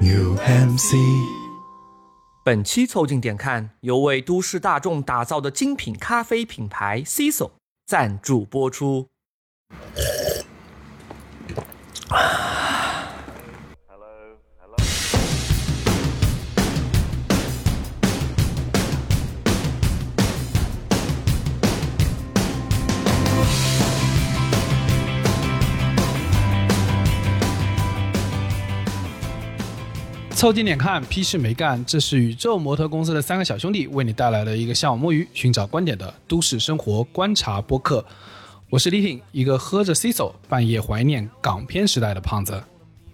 UMC。本期凑近点看，由为都市大众打造的精品咖啡品牌 CISO 赞助播出。凑近点看，屁事没干。这是宇宙模特公司的三个小兄弟为你带来的一个向往摸鱼、寻找观点的都市生活观察播客。我是李挺，一个喝着 CISO 半夜怀念港片时代的胖子。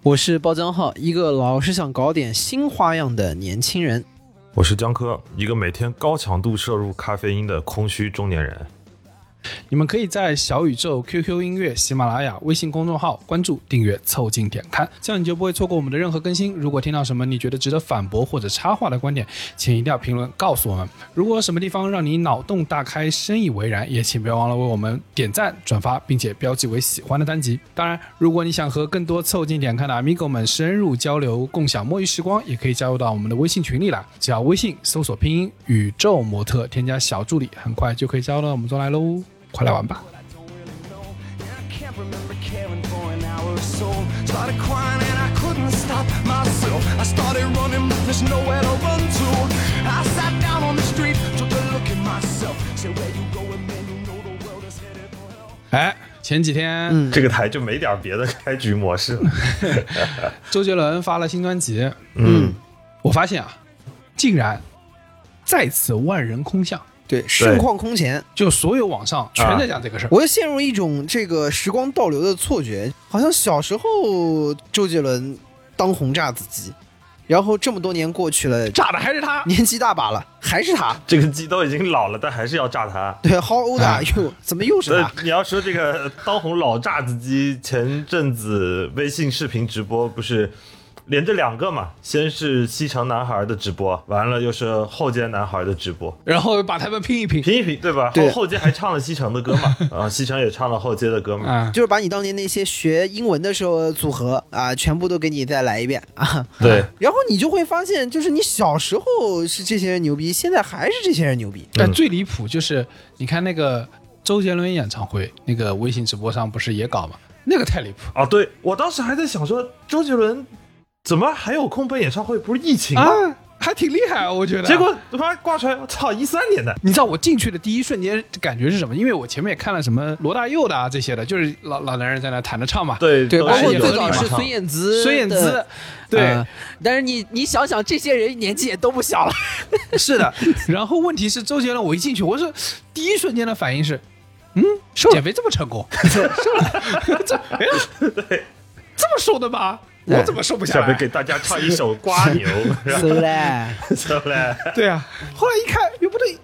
我是包江浩，一个老是想搞点新花样的年轻人。我是江科，一个每天高强度摄入咖啡因的空虚中年人。你们可以在小宇宙、QQ 音乐、喜马拉雅、微信公众号关注、订阅、凑近点看，这样你就不会错过我们的任何更新。如果听到什么你觉得值得反驳或者插话的观点，请一定要评论告诉我们。如果什么地方让你脑洞大开、深以为然，也请不要忘了为我们点赞、转发，并且标记为喜欢的单集。当然，如果你想和更多凑近点看的 amigo 们深入交流、共享摸鱼时光，也可以加入到我们的微信群里来。只要微信搜索拼音“宇宙模特”，添加小助理，很快就可以加入到我们中来喽。快来玩吧。哎，前几天、这个台就没点别的开局模式了。周杰伦发了新专辑，嗯，我发现啊，竟然再次万人空巷，对，盛况空前，就所有网上全在讲这个事儿。我就陷入一种这个时光倒流的错觉，好像小时候周杰伦当红炸子鸡，然后这么多年过去了，炸的还是他，年纪大把了，还是他。这个鸡都已经老了，但还是要炸他。对，How old are you？怎么又是他？你要说这个当红老炸子鸡，前阵子微信视频直播不是连着两个嘛？先是西城男孩的直播，完了又是后街男孩的直播，然后把他们拼一拼。拼一拼，对吧？对后后街还唱了西城的歌嘛？啊，西城也唱了后街的歌嘛？啊，就是把你当年那些学英文的时候的组合啊，全部都给你再来一遍啊。对，然后你就会发现，就是你小时候是这些人牛逼，现在还是这些人牛逼。但最离谱就是，你看那个周杰伦演唱会，那个微信直播上不是也搞吗？那个太离谱。啊，对我当时还在想说，周杰伦怎么还有空办演唱会？不是疫情吗？啊，还挺厉害啊，我觉得。结果他妈挂出来，我操，一三年的，你知道我进去的第一瞬间感觉是什么？因为我前面也看了什么罗大佑的啊这些的，就是老老男人在那弹着唱嘛。对对，包括最早是孙燕姿，孙燕姿，对，呃但是你你想想，这些人年纪也都不小了。是的。然后问题是周杰伦，我一进去，我是第一瞬间的反应是，嗯，减肥这么成功，瘦了，这哎这么瘦的吗？我怎么瘦不下来？下面给大家唱一首《瓜牛》，是嘞，瘦嘞。对啊，后来一看，哟不对，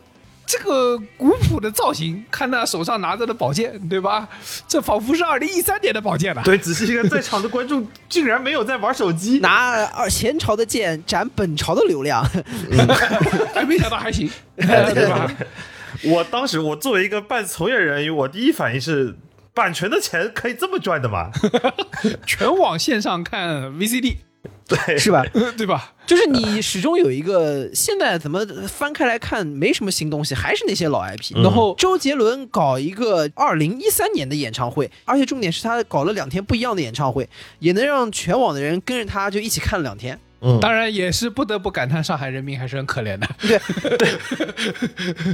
这个古朴的造型，看他手上拿着的宝剑，对吧？这仿佛是二零一三年的宝剑了。对，仔细一看，在场的观众竟然没有在玩手机。拿二前朝的剑斩本朝的流量，哎，没想到还行，对吧？我当时，我作为一个半从业人员，我第一反应是，版权的钱可以这么赚的吗？全网线上看 VCD，对，是吧？对吧？就是你始终有一个，现在怎么翻开来看没什么新东西，还是那些老 IP。然后周杰伦搞一个二零一三年的演唱会，而且重点是他搞了两天不一样的演唱会，也能让全网的人跟着他就一起看了两天。嗯，当然也是不得不感叹上海人民还是很可怜的。对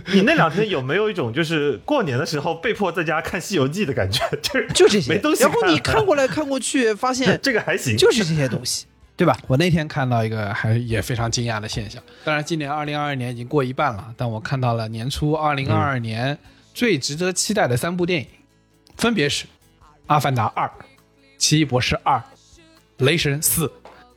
你那两天有没有一种就是过年的时候被迫在家看《西游记》的感觉？就是就这些，没东西然后你看看过来看过去，发现 这个还行，就是这些东西，对吧？我那天看到一个还也非常惊讶的现象，当然今年二零二二年已经过一半了，但我看到了年初二零二二年最值得期待的三部电影，分别是《阿凡达二》《奇异博士二》《雷神四》。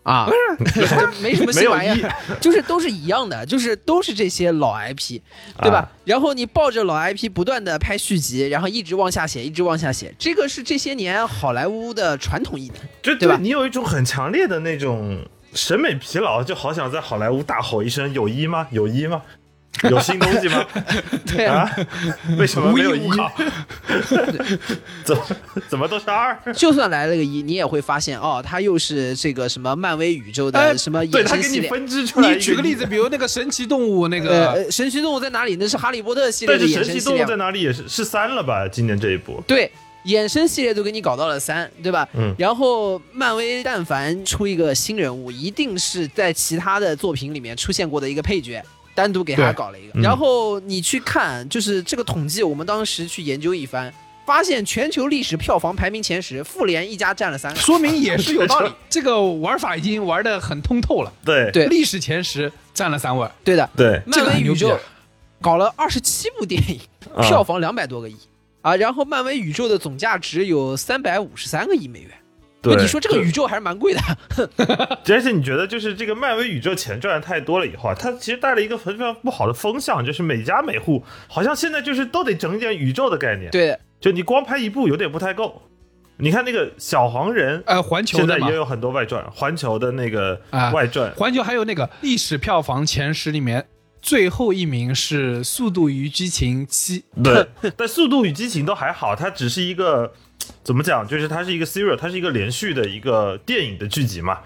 啊，没什么新玩意儿，就是都是一样的，就是都是这些老 IP，对吧？啊然后你抱着老 IP 不断的拍续集，然后一直往下写，一直往下写，这个是这些年好莱坞的传统艺能。就对吧你有一种很强烈的那种审美疲劳，就好想在好莱坞大吼一声“有一吗？有一吗？”有新东西吗？对啊，啊？为什么没有一？怎么怎么都是二？就算来了个一，你也会发现哦，它又是这个什么漫威宇宙的哎什么衍生系列。分出来你举个例子，比如那个神奇动物那呃个，呃，神奇动物在哪里？那是哈利波特系列的但是神衍生系列奇动物在。哪里也是是三了吧？今年这一部，对，衍生系列都给你搞到了三，对吧？嗯然后漫威但凡出一个新人物，一定是在其他的作品里面出现过的一个配角。单独给他搞了一个，嗯。然后你去看，就是这个统计，我们当时去研究一番，发现全球历史票房排名前十，复联一家占了三个。说明也是有道理。这个玩法已经玩的很通透了。对。对。历史前十占了三位，对的，对，漫威宇宙搞了二十七部电影，啊。票房两百多个亿。啊，然后漫威宇宙的总价值有三百五十三个亿美元。对，你说这个宇宙还是蛮贵的，而且你觉得，就是这个漫威宇宙钱赚的太多了以后啊，它其实带了一个非常不好的风向，就是每家每户好像现在就是都得整一点宇宙的概念。，对，就你光拍一部有点不太够。你看那个小黄人，呃，环球现在也，有很多外传，环球的那个啊外传，环球还有那个历史票房前十里面，最后一名是《速度与激情七》。对，但《速度与激情》都还好，它只是一个怎么讲，就是它是一个 serial，它是一个连续的一个电影的剧集嘛。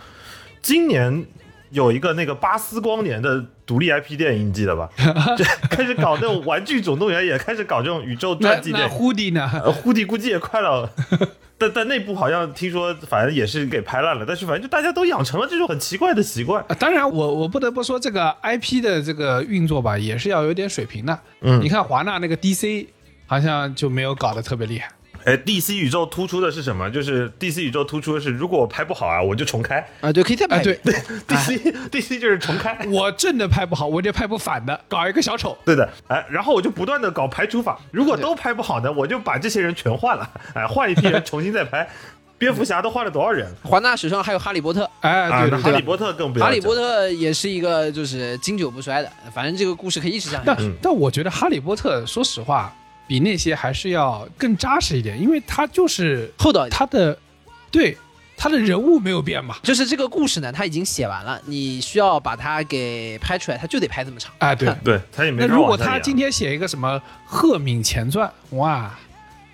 今年有一个那个巴斯光年的独立 IP 电影，你记得吧？就开始搞那种《玩具总动员》，也开始搞这种宇宙那那传记电影。胡迪呢？呃，胡迪估计也快了。但但那部好像听说，反正也是给拍烂了。但是反正就大家都养成了这种很奇怪的习惯。啊当然我，我不得不说，这个 IP 的这个运作吧，也是要有点水平的。嗯你看华纳那个 DC 好像就没有搞得特别厉害。哎，DC 宇宙突出的是什么？就是 DC 宇宙突出的是，如果我拍不好啊，我就重开。啊，对，可以再拍。对，DC DC 就是重开。我正的拍不好，我就拍不反的，搞一个小丑。对的，哎，然后我就不断的搞排除法，如果都拍不好呢，我就把这些人全换了，哎，换一批人重新再拍。蝙蝠侠都换了多少人华纳史上还有哈利波特，哎，啊？对对对哈利。波特更不要讲。哈利波特也是一个就是经久不衰的，反正这个故事可以一直讲下但去。但我觉得《哈利波特》说实话，比那些还是要更扎实一点，因为他就是厚道。他的对他的人物没有变嘛。就是这个故事呢，他已经写完了，你需要把它给拍出来，他就得拍这么长。哎，对。对他也没那如果他今天写一个什么《赫敏前传》，哇，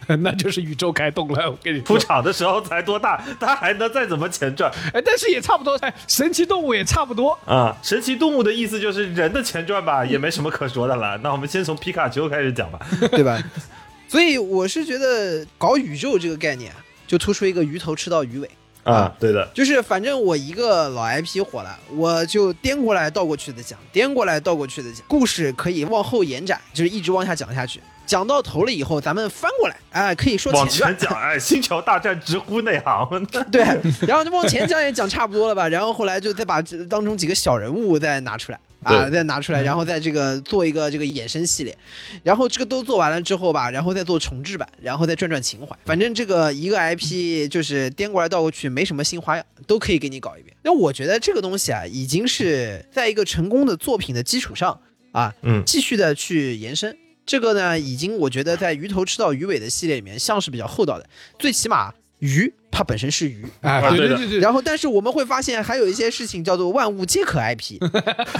那就是宇宙开动了。我跟你，出场的时候才多大，他还能再怎么前传哎，但是也差不多，哎，神奇动物也差不多。啊？神奇动物的意思就是人的前传吧，也没什么可说的了。那我们先从皮卡丘开始讲吧。对吧？所以我是觉得搞宇宙这个概念，就突出一个鱼头吃到鱼尾。啊，对的，就是反正我一个老 IP 火了，我就颠过来倒过去的讲，颠过来倒过去的讲，故事可以往后延展，就是一直往下讲下去。讲到头了以后，咱们翻过来，哎，可以说 往前讲，哎，星球大战直呼内行。对，然后就往前讲也讲差不多了吧，然后后来就再把这当中几个小人物再拿出来啊，再拿出来，然后再这个做一个这个衍生系列，然后这个都做完了之后吧，然后再做重制版，然后再转转情怀。反正这个一个 IP 就是颠过来倒过去，没什么新花样，都可以给你搞一遍。那我觉得这个东西啊，已经是在一个成功的作品的基础上啊，嗯继续的去延伸。这个呢，已经我觉得在鱼头吃到鱼尾的系列里面，像是比较厚道的，最起码鱼它本身是鱼，哎，啊对对对对对，然后，但是我们会发现还有一些事情叫做万物皆可 IP，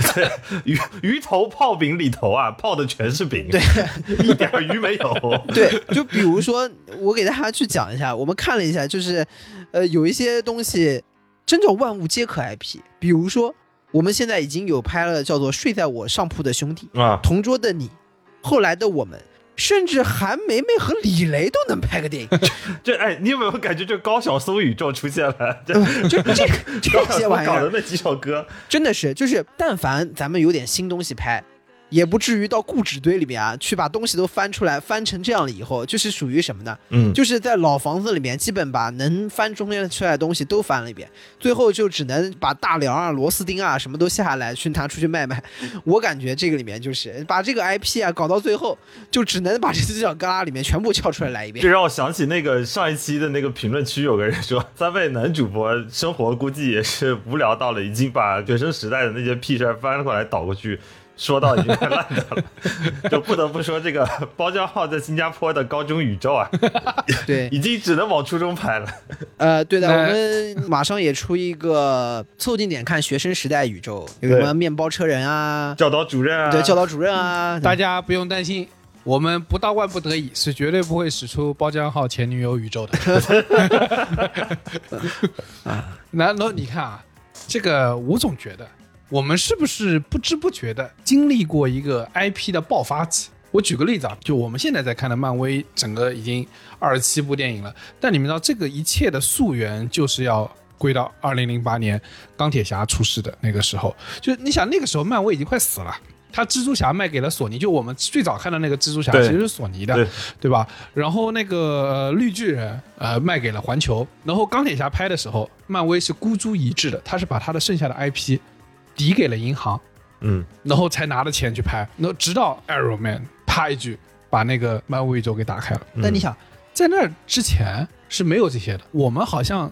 鱼鱼头泡饼里头啊，泡的全是饼，对，一点鱼没有。对，就比如说我给大家去讲一下，我们看了一下，就是呃有一些东西真叫万物皆可 IP，比如说我们现在已经有拍了叫做《睡在我上铺的兄弟》啊，同桌的你，后来的我们。甚至韩梅梅和李雷都能拍个电影，这哎，你有没有感觉这高晓松宇宙出现了？这就这这高晓松些玩意儿，搞的那几首歌，真的是，就是但凡咱们有点新东西拍，也不至于到固执堆里面啊，去把东西都翻出来，翻成这样了以后，就是属于什么呢？嗯，就是在老房子里面，基本把能翻中间出来的东西都翻了一遍，最后就只能把大梁啊、螺丝钉啊什么都下来去拿出去卖卖。我感觉这个里面就是把这个 IP 啊搞到最后，就只能把这犄角旮旯里面全部撬出来来一遍这。让我想起那个上一期的那个评论区，有个人说，三位男主播生活估计也是无聊到了，已经把学生时代的那些屁事儿翻过来倒过去，说到已经快烂掉了，就不得不说这个 包浆号在新加坡的高中宇宙啊，对，已经只能往初中排了。呃，对的，我们马上也出一个凑近点看学生时代宇宙，有什么面包车人啊，教导主任啊，对，教导主任啊，大家不用担心，我们不到万不得已是绝对不会使出包浆号前女友宇宙的。然后你看啊，这个我总觉得我们是不是不知不觉的经历过一个 IP 的爆发期？我举个例子啊，就我们现在在看的漫威，整个已经二十七部电影了，但你们知道这个一切的溯源就是要。归到二零零八年钢铁侠出世的那个时候，就你想那个时候漫威已经快死了，他蜘蛛侠卖给了索尼，就我们最早看的那个蜘蛛侠其实是索尼的，对对吧？然后那个、呃绿巨人呃卖给了环球，然后钢铁侠拍的时候，漫威是孤注一掷的，他是把他的剩下的 IP 抵给了银行，嗯，然后才拿着钱去拍，然后直到 Arrow Man 啪一句把那个漫威宇宙给打开了。嗯。但你想，在那之前是没有这些的，我们好像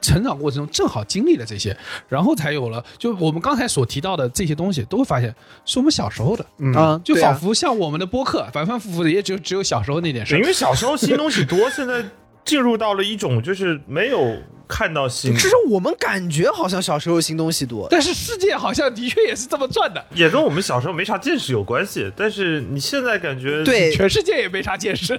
成长过程中正好经历了这些，然后才有了就我们刚才所提到的这些东西，都会发现是我们小时候的，嗯，就仿佛像我们的播客反反复复的，也只有只有小时候那点事。因。为小时候新东西多，现在进入到了一种就是没有看到新只，是我们感觉好像小时候新东西多，但是世界好像的确也是这么转的，也跟我们小时候没啥见识有关系。但是你现在感觉，对，全世界也没啥见识。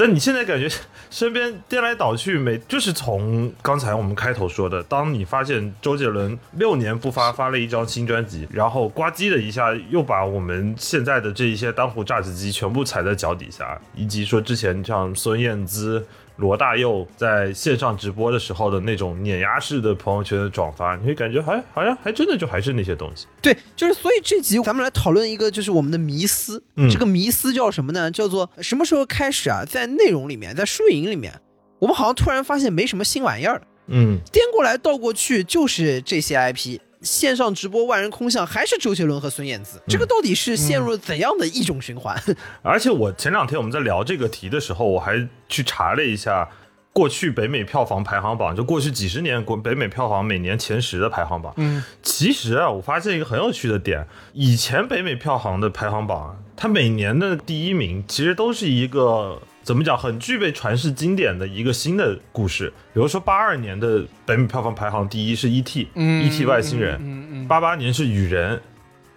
但你现在感觉 身边颠来倒去，每就是从刚才我们开头说的，当你发现周杰伦六年不发发了一张新专辑，然后呱唧的一下又把我们现在的这一些当红炸子鸡全部踩在脚底下，以及说之前像孙燕姿。罗大佑在线上直播的时候的那种碾压式的朋友圈的转发，你会感觉还好像还真的就还是那些东西。对，就是所以这集咱们来讨论一个，就是我们的迷思。嗯这个迷思叫什么呢？叫做什么时候开始啊，在内容里面，在输赢里面，我们好像突然发现没什么新玩意儿了，嗯，颠过来倒过去就是这些 IP。线上直播万人空巷还是周杰伦和孙燕姿，这个到底是陷入了怎样的一种循环？而且我前两天我们在聊这个题的时候，我还去查了一下过去北美票房排行榜，就过去几十年国北美票房每年前十的排行榜。嗯，其实啊，我发现一个很有趣的点，以前北美票房的排行榜啊，它每年的第一名其实都是一个。怎么讲？很具备传世经典的一个新的故事。比如说，八二年的北美票房排行第一是 E.T.，嗯 E.T. 外星人，嗯嗯八八年是雨人，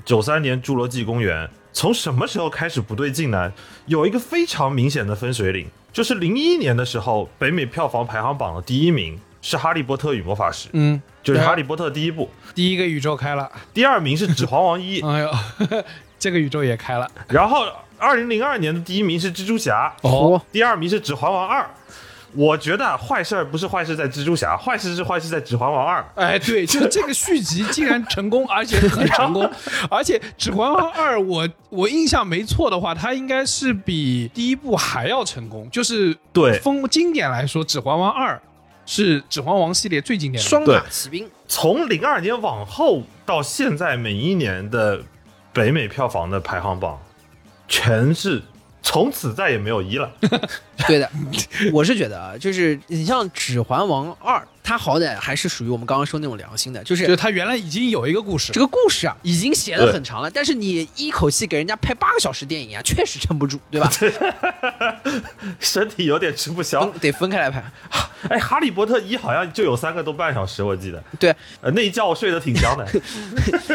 九三年侏罗纪公园。从什么时候开始不对劲呢？有一个非常明显的分水岭，就是零一年的时候，北美票房排行榜的第一名是《哈利波特与魔法石》，嗯，就是《哈利波特》第一部，第一个宇宙开了，第二名是《指环王一》，哎呦，这个宇宙也开了。然后二零零二年的第一名是蜘蛛侠，哦，第二名是《指环王二》。我觉得坏事儿不是坏事在蜘蛛侠，坏事是坏事在《指环王二》。哎，对，就是这个续集竟然成功，而且很成功，而且《指环王二》，我我印象没错的话，它应该是比第一部还要成功。就是对风经典来说，《指环王二》是《指环王》系列最经典的。双马骑兵，从零二年往后到现在，每一年的北美票房的排行榜，全是从此再也没有一了。对的，我是觉得啊，就是你像《指环王二》，它好歹还是属于我们刚刚说那种良心的，就是就是它原来已经有一个故事这，个故事啊，已经写的很长了，但是你一口气给人家拍八个小时电影啊，确实撑不住，对吧？身体有点吃不消。得分开来拍。哎，哈利波特一好像就有三个多半小时，我记得。对，呃，那一觉我睡得挺香的。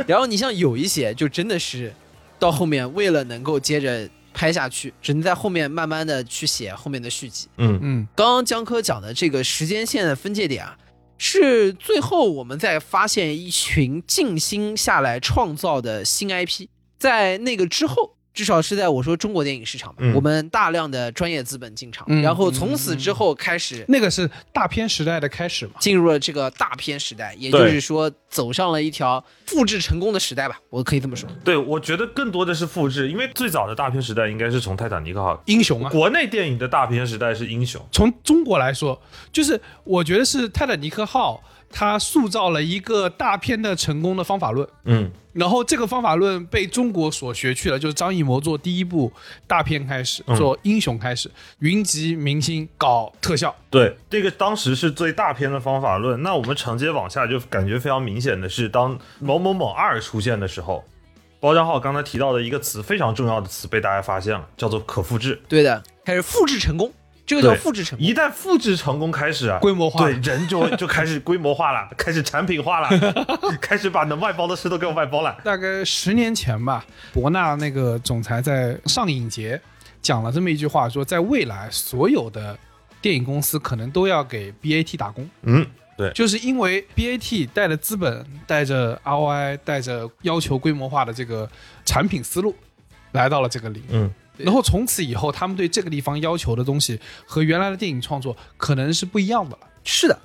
然后你像有一些就真的是到后面为了能够接着拍下去，只能在后面慢慢的去写后面的续集。嗯，嗯，刚刚江科讲的这个时间线的分界点啊，是最后我们在发现一群静心下来创造的新 IP，在那个之后。至少是在我说中国电影市场吧，嗯我们大量的专业资本进场，嗯然后从此之后开始那个是大片时代的开始嘛。进入了这个大片时代，也就是说走上了一条复制成功的时代吧，我可以这么说。对，我觉得更多的是复制，因为最早的大片时代应该是从泰坦尼克号。英雄啊，国内电影的大片时代是英雄，从中国来说，就是我觉得是泰坦尼克号，它塑造了一个大片的成功的方法论。嗯，然后这个方法论被中国所学去了，就是张艺谋做第一部大片开始，嗯做英雄开始，云集明星搞特效。对，这个当时是最大片的方法论。那我们承接往下，就感觉非常明显的是，当某某某二出现的时候，包账号刚才提到的一个词，非常重要的词被大家发现了，叫做可复制。对的，开始复制成功，这个叫复制成功。一旦复制成功开始啊，规模化对人就就开始规模化了，开始产品化了，开始把能外包的事都给我外包了。大概十年前吧，博纳那个总裁在上影节讲了这么一句话，说在未来所有的电影公司可能都要给 BAT 打工，嗯，对，就是因为 BAT 带着资本、带着 ROI、带着要求规模化的这个产品思路来到了这个领域。嗯，然后从此以后，他们对这个地方要求的东西和原来的电影创作可能是不一样的了。是的，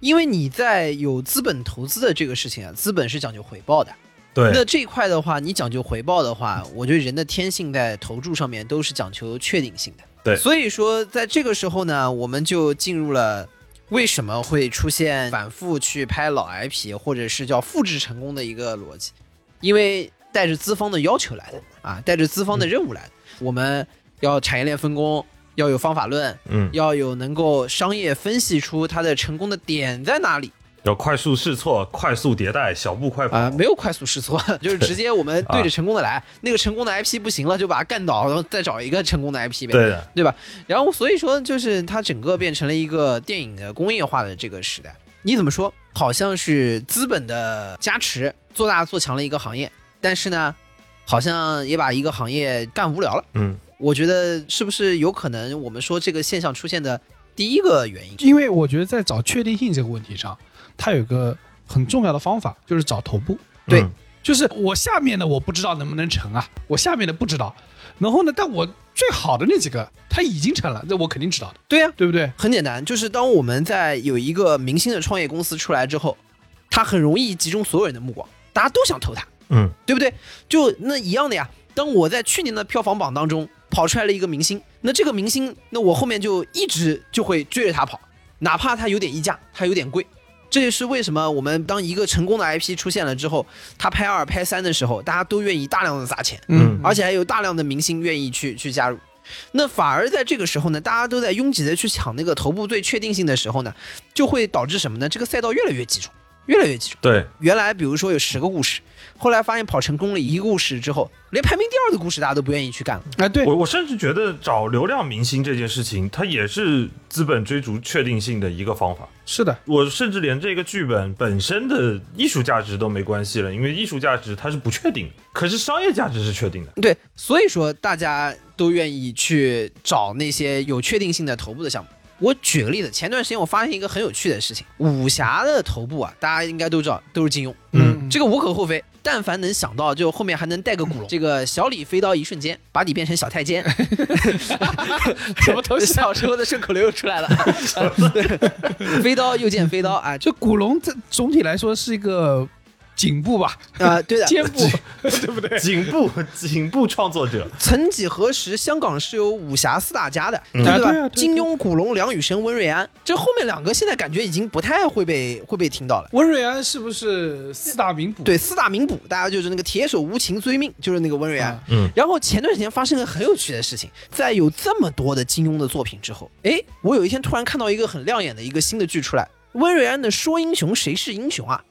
因为你在有资本投资的这个事情啊，资本是讲究回报的。对，那这一块的话，你讲究回报的话，我觉得人的天性在投注上面都是讲求确定性的。对。所以说在这个时候呢，我们就进入了为什么会出现反复去拍老 IP，或者是叫复制成功的一个逻辑，因为带着资方的要求来的啊，带着资方的任务来的，我们要产业链分工，要有方法论，嗯，要有能够商业分析出它的成功的点在哪里。要快速试错，快速迭代，小步快跑。啊、没有快速试错，就是直接我们对着成功的来，那个成功的 IP 不行了，就把它干倒，然后再找一个成功的 IP 呗，对的，对吧？然后所以说，就是它整个变成了一个电影的工业化的这个时代。你怎么说？好像是资本的加持做大做强了一个行业，但是呢，好像也把一个行业干无聊了。嗯，我觉得是不是有可能我们说这个现象出现的第一个原因？因为我觉得在找确定性这个问题上，它有个很重要的方法，就是找头部。对嗯就是我下面的我不知道能不能成啊，我下面的不知道。然后呢，但我最好的那几个他已经成了，那我肯定知道的，对呀、对不对？很简单，就是当我们在有一个明星的创业公司出来之后，他很容易集中所有人的目光，大家都想投他，嗯，对不对？就那一样的呀。当我在去年的票房榜当中跑出来了一个明星，那这个明星，那我后面就一直就会追着他跑，哪怕他有点溢价，他有点贵。这也是为什么我们当一个成功的 IP 出现了之后，他拍二拍三的时候，大家都愿意大量的砸钱，嗯而且还有大量的明星愿意去去加入。那反而在这个时候呢，大家都在拥挤的去抢那个头部最确定性的时候呢，就会导致什么呢？这个赛道越来越集中，越来越集中。对，原来比如说有十个故事，后来发现跑成功了一个故事之后，连排名第二的故事大家都不愿意去干了。哎，对，我我甚至觉得找流量明星这件事情，它也是资本追逐确定性的一个方法。是的，我甚至连这个剧本本身的艺术价值都没关系了，因为艺术价值它是不确定的，可是商业价值是确定的。对，所以说大家都愿意去找那些有确定性的头部的项目。我举个例子，前段时间我发现一个很有趣的事情，武侠的头部啊，大家应该都知道都是金庸，嗯，这个无可厚非。但凡能想到，就后面还能带个古龙，这个小李飞刀一瞬间把你变成小太监 什么东西啊？小时候的顺口溜又出来了，飞刀又见飞刀啊，就就古龙这总体来说是一个颈部吧，啊、对的，肩部，对不对？颈部颈部创作者，曾几何时，香港是有武侠四大家的，对吧？啊对啊对啊金庸、古龙、梁羽生、温瑞安，这后面两个现在感觉已经不太会被会被听到了。温瑞安是不是四大名捕？对，四大名捕，大家就是那个铁手无情追命，就是那个温瑞安。啊。嗯。然后前段时间发生了很有趣的事情，在有这么多的金庸的作品之后，哎，我有一天突然看到一个很亮眼的一个新的剧出来，温瑞安的《说英雄谁是英雄》啊，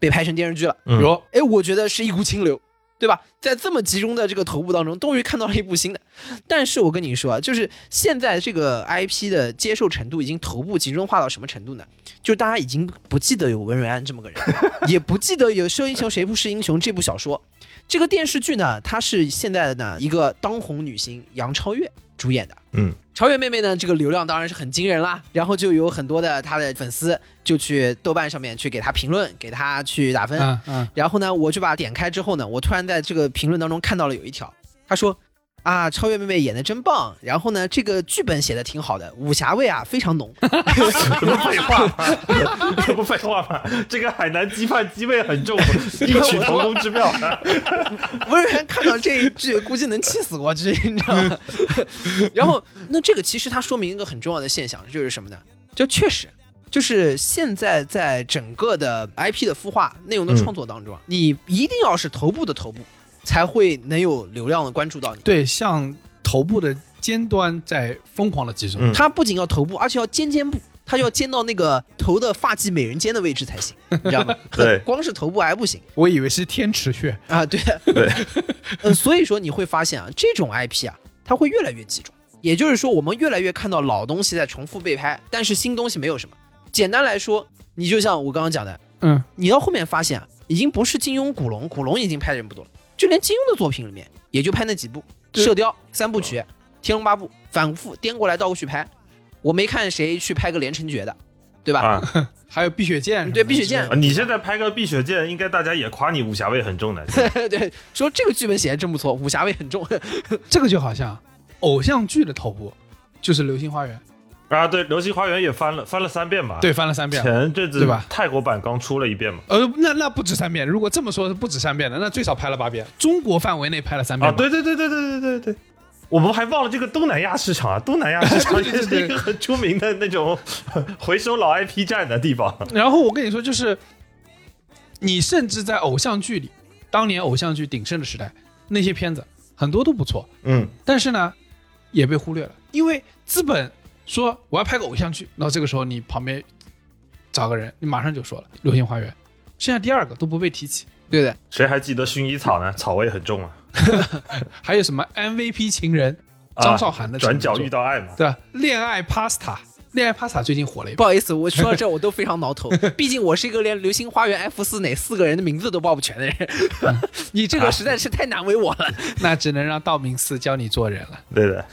被拍成电视剧了。嗯有哎，我觉得是一股清流，对吧？在这么集中的这个头部当中，终于看到了一部新的。但是我跟你说啊，就是现在这个 IP 的接受程度已经头部集中化到什么程度呢？就大家已经不记得有文瑞安这么个人，也不记得有《说英雄谁不是英雄》这部小说。这个电视剧呢，它是现在的呢一个当红女星杨超越主演的。嗯，超越妹妹呢，这个流量当然是很惊人啦。然后就有很多的她的粉丝就去豆瓣上面去给她评论，给她去打分。嗯嗯，然后呢，我就把点开之后呢，我突然在这个评论当中看到了有一条，他说。啊，超越妹妹演的真棒，然后呢，这个剧本写的挺好的，武侠味啊非常浓。什么废话吗？这不废话吗？这个海南鸡饭鸡味很重，异曲同工之妙。温瑞安看到这一句，估计能气死我，知道吗？然后，那这个其实它说明一个很重要的现象，就是什么呢？就确实，就是现在在整个的 IP 的孵化、内容的创作当中啊，你一定要是头部的头部，才会能有流量的关注到你。对，像头部的尖端在疯狂的集中，嗯它不仅要头部，而且要尖尖部。他就要尖到那个头的发际美人尖的位置才行，你知道吗？对 光是头部还不行我以为是天池穴，啊。对，对，嗯，所以说你会发现啊，这种 IP 啊，它会越来越集中。也就是说，我们越来越看到老东西在重复被拍，但是新东西没有什么。简单来说，你就像我刚刚讲的，嗯，你到后面发现啊，已经不是金庸、古龙，古龙已经拍的人不多了，就连金庸的作品里面也就拍那几部，《射雕》三部曲，《天龙八部》反复颠过来倒过去拍，我没看谁去拍个连城诀的，对吧？啊 还有碧血剑对碧血剑啊！你现在拍个《碧血剑》，应该大家也夸你武侠味很重的。对，说这个剧本写的真不错，武侠味很重。这个就好像偶像剧的头部就是《流星花园》，啊，对，《流星花园》也翻了翻了三遍吧？，对，翻了三遍。前阵子对吧泰国版刚出了一遍嘛。呃，那那不止三遍。如果这么说，是不止三遍的，那最少拍了八遍。中国范围内拍了三遍啊，对对对对对对对对。我们还忘了这个东南亚市场啊，东南亚市场 也是一个很出名的那种 回收老 IP 站的地方。然后我跟你说，就是你甚至在偶像剧里，当年偶像剧鼎盛的时代，那些片子很多都不错，嗯，但是呢，也被忽略了，因为资本说我要拍个偶像剧，然后这个时候你旁边找个人，你马上就说了《流星花园》，剩下第二个都不被提起。对不对，谁还记得薰衣草呢？草味很重啊。还有什么 MVP 情人啊张韶涵的转角遇到到爱嘛。对吧？恋爱 Pasta，恋爱 Pasta 最近火了一。不好意思，我说到这我都非常挠头，毕竟我是一个连《流星花园》F 四哪四个人的名字都报不全的人，你这个实在是太难为我了。那只能让道明寺教你做人了。对的，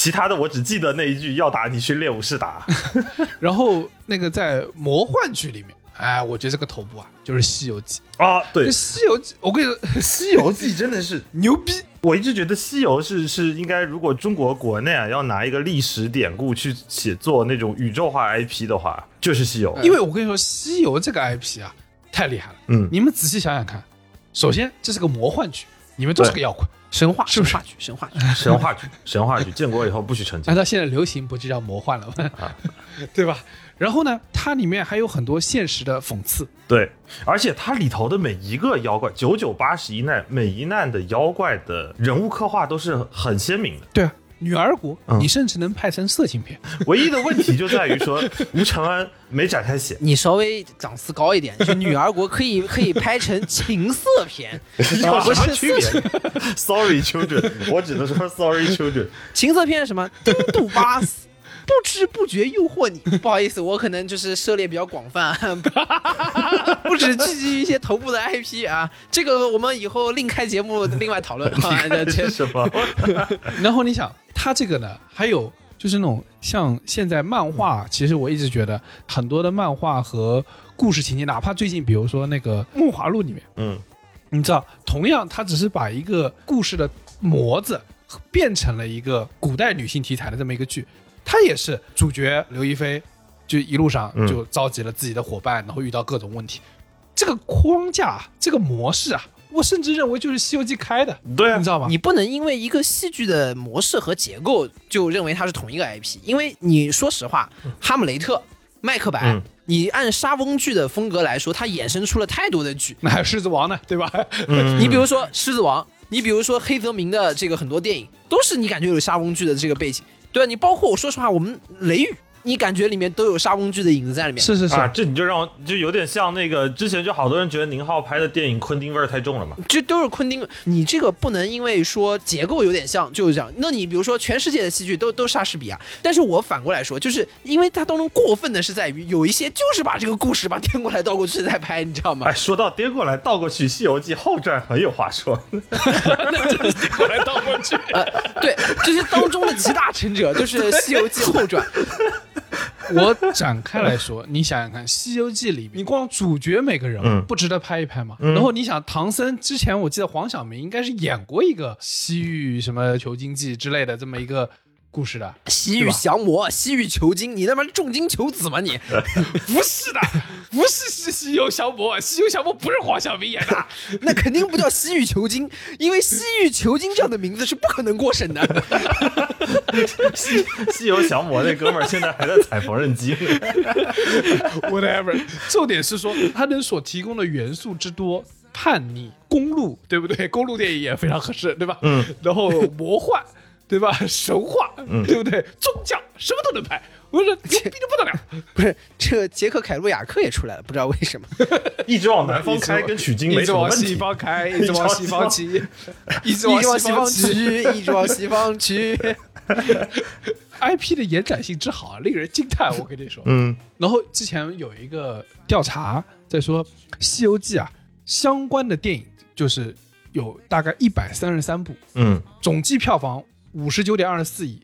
其他的我只记得那一句：要打你去练武士打。然后那个在魔幻剧里面，哎，我觉得这个头部啊，就是《西游记》。啊，对，《西游记》，我跟你说，《西游记》真的是牛逼。我一直觉得西游是是应该，如果中国国内啊要拿一个历史典故去写作那种宇宙化 IP 的话，就是西游。因为我跟你说，《西游》这个 IP 啊，太厉害了。嗯你们仔细想想看，首先这是个魔幻剧，你们都是个妖怪，神话是不是神话剧？神话剧，神话剧，神话剧，建国以后不许成精按。照现在流行，不就叫魔幻了吗？啊 对吧？然后呢，它里面还有很多现实的讽刺。对，而且它里头的每一个妖怪，九九八十一难，每一难的妖怪的人物刻画都是很鲜明的。对啊，女儿国，嗯你甚至能拍成色情片。唯一的问题就在于说，吴承恩没展开写。你稍微档次高一点，就女儿国可以可以拍成情色片，有不什么区别？Sorry children，我只能说 Sorry children。情色片是什么？丁杜巴斯。不知不觉诱惑你，不好意思，我可能就是涉猎比较广泛，不只聚集于一些头部的 IP 啊。这个我们以后另开节目另外讨论啊。这这是什么？然后你想，他这个呢，还有就是那种像现在漫画，其实我一直觉得很多的漫画和故事情节，哪怕最近比如说那个《梦华录》里面，嗯，你知道，同样他只是把一个故事的模子变成了一个古代女性题材的这么一个剧，它也是主角刘亦菲就一路上嗯就召集了自己的伙伴，然后遇到各种问题。这个框架，这个模式啊，我甚至认为就是《西游记》开的，对啊你知，道吗？你不能因为一个戏剧的模式和结构就认为它是同一个 IP，因为你说实话，哈姆雷特、麦克白，嗯你按莎翁剧的风格来说，它衍生出了太多的剧。那还有《狮子王》呢，对吧？嗯 你比如说《狮子王》，你比如说黑泽明的这个很多电影，都是你感觉有莎翁剧的这个背景，对啊？你包括我说实话，我们雷雨，你感觉里面都有莎翁剧的影子在里面。是是是，啊，这你就让我就有点像那个之前就好多人觉得宁浩拍的电影昆汀味儿太重了嘛。这都是昆汀，你这个不能因为说结构有点像就是这样。那你比如说全世界的戏剧都都莎士比亚，但是我反过来说，就是因为它当中过分的是在于有一些就是把这个故事把颠过来倒过去再拍，你知道吗哎，？说到颠过来倒过去，《西游记》后传很有话说。过来倒过去。呃对，这些当中的集大成者就是《西游记》后传。我展开来说，你想想看，《西游记》里面，你光主角每个人嗯不值得拍一拍吗？嗯然后你想，唐僧之前我记得黄晓明应该是演过一个西域什么求经记之类的这么一个故事的，西域降魔，西域求经，你他妈重金求子吗你？不是的，不是西西游降魔，西游降魔不是黄晓明演的。那肯定不叫西域求经，因为西域求经这样的名字是不可能过审的。西西游降魔那哥们儿现在还在踩缝纫机。whatever。重点是说，他能所提供的元素之多，叛逆、公路，对不对？公路电影也非常合适，对吧？嗯。然后魔幻，对吧？神话，对不对？宗教什么都能拍，我说牛逼的不得了。不是这个杰克凯鲁亚克也出来了，不知道为什么。一直往南方开，跟取经没一直往西什么问题。方开，一直往西方去，一直往西方往西方。去，一直往西方去。IP 的延展性之好，令人惊叹。我跟你说，嗯，然后之前有一个调查在说，《西游记》啊相关的电影就是有大概一百三十三部，嗯，总计票房五十九点二十四亿。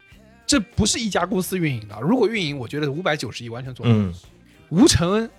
这不是一家公司运营的，如果运营，我觉得五百九十亿完全做到。嗯，吴承恩，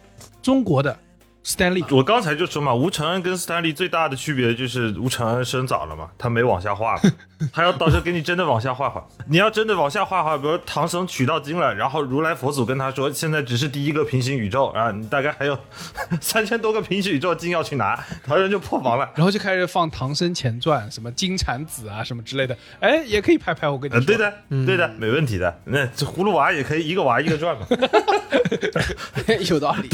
中国的 Stanley，我刚才就说嘛，吴承恩跟 Stanley 最大的区别就是吴承恩生早了嘛，他没往下画嘛，他要到时候给你真的往下画画。你要真的往下画画，比如唐僧取到经了，然后如来佛祖跟他说，现在只是第一个平行宇宙啊，你大概还有 三千多个平行宇宙经要去拿，唐僧就破防了。然后就开始放《唐僧前传》，什么金蝉子啊，什么之类的，哎，也可以拍拍。我跟你呃，说，对的，对的，没问题的。那这葫芦娃也可以一个娃一个传嘛，有道理。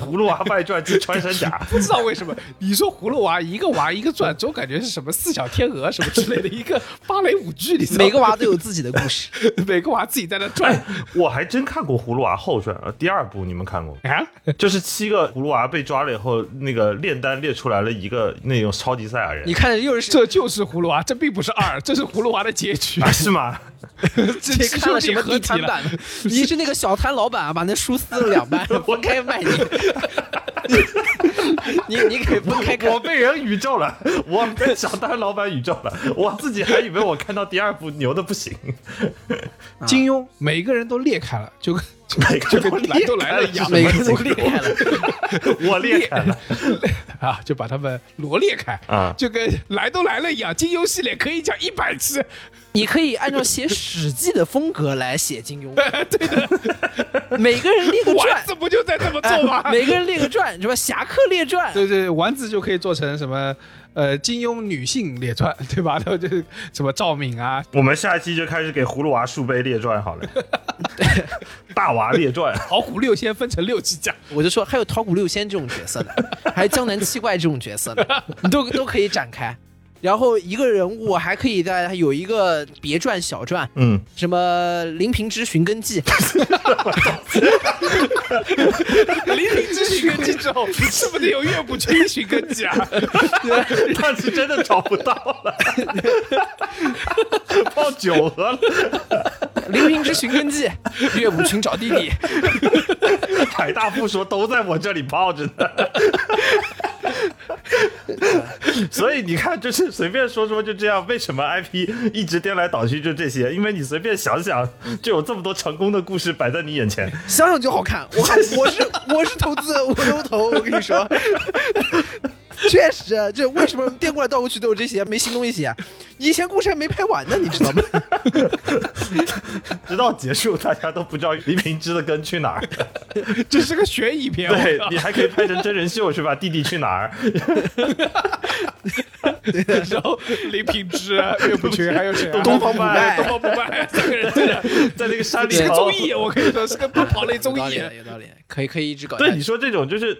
葫芦娃外传之穿山甲。不知道为什么你说葫芦娃一个娃一个转，总感觉是什么四小天鹅什么之类的一个芭蕾舞剧，你知道吗每个娃都有自己的故事。每个娃自己在那转我还真看过《葫芦娃后传》呃，第二部你们看过吗？啊，就是七个葫芦娃被抓了以后，那个炼丹列出来了一个那种超级赛亚人你。看又是这就是葫芦娃，这并不是二，这是葫芦娃的结局啊，。是吗？这这看了什么？地摊版？你是那个小摊老板啊，把那书撕了两半，分开卖你。你你可以分开看我。被人宇宙了，我被小摊老板宇宙了，我自己还以为我看到第二部牛的不行，金庸每个人都裂开了，就跟 每个来都来了一样，每个人都 裂开了，我裂开了啊，就把他们罗列开啊就跟来都来了一样。金庸系列可以讲一百次，你可以按照写《史记》的风格来写金庸。对的，每个人列个丸传，子不就在这么哎做吗？每个人列个传，什么？侠客列传，对对，丸子就可以做成什么呃金庸女性列传，对吧？然后就是什么赵敏啊，我们下一期就开始给葫芦娃树碑列传好了，大娃列传，桃谷六仙分成六期讲。我就说还有桃谷六仙这种角色的，还有江南七怪这种角色的，你都都可以展开。然后一个人物还可以在有一个别传、小传，嗯，什么林平之寻根记，林平之寻根记之后，是不是有岳不群寻根记啊？但是真的找不到了，报九合了，林平之寻根记，岳不群找弟弟。海大富说都在我这里泡着呢。所以你看，就是随便说说就这样。为什么 IP 一直颠来倒去就这些？因为你随便想想，就有这么多成功的故事摆在你眼前。想想就好看。我 我是我是投资，我都投。我跟你说，确实，这为什么颠过来倒过去都有这些没新东西写？以前故事还没拍完呢，你知道吗？直到结束，大家都不知道黎明之的根去哪儿。这是个悬疑片，对你还可以拍成真人秀是吧？弟弟去哪儿？然后林平之、岳不群还有谁啊？东方不败东方不败三个人在那在那个山里是个综艺，我跟你说是个奔跑类综艺有道理。有道理，可以可以一直搞。对你说这种就是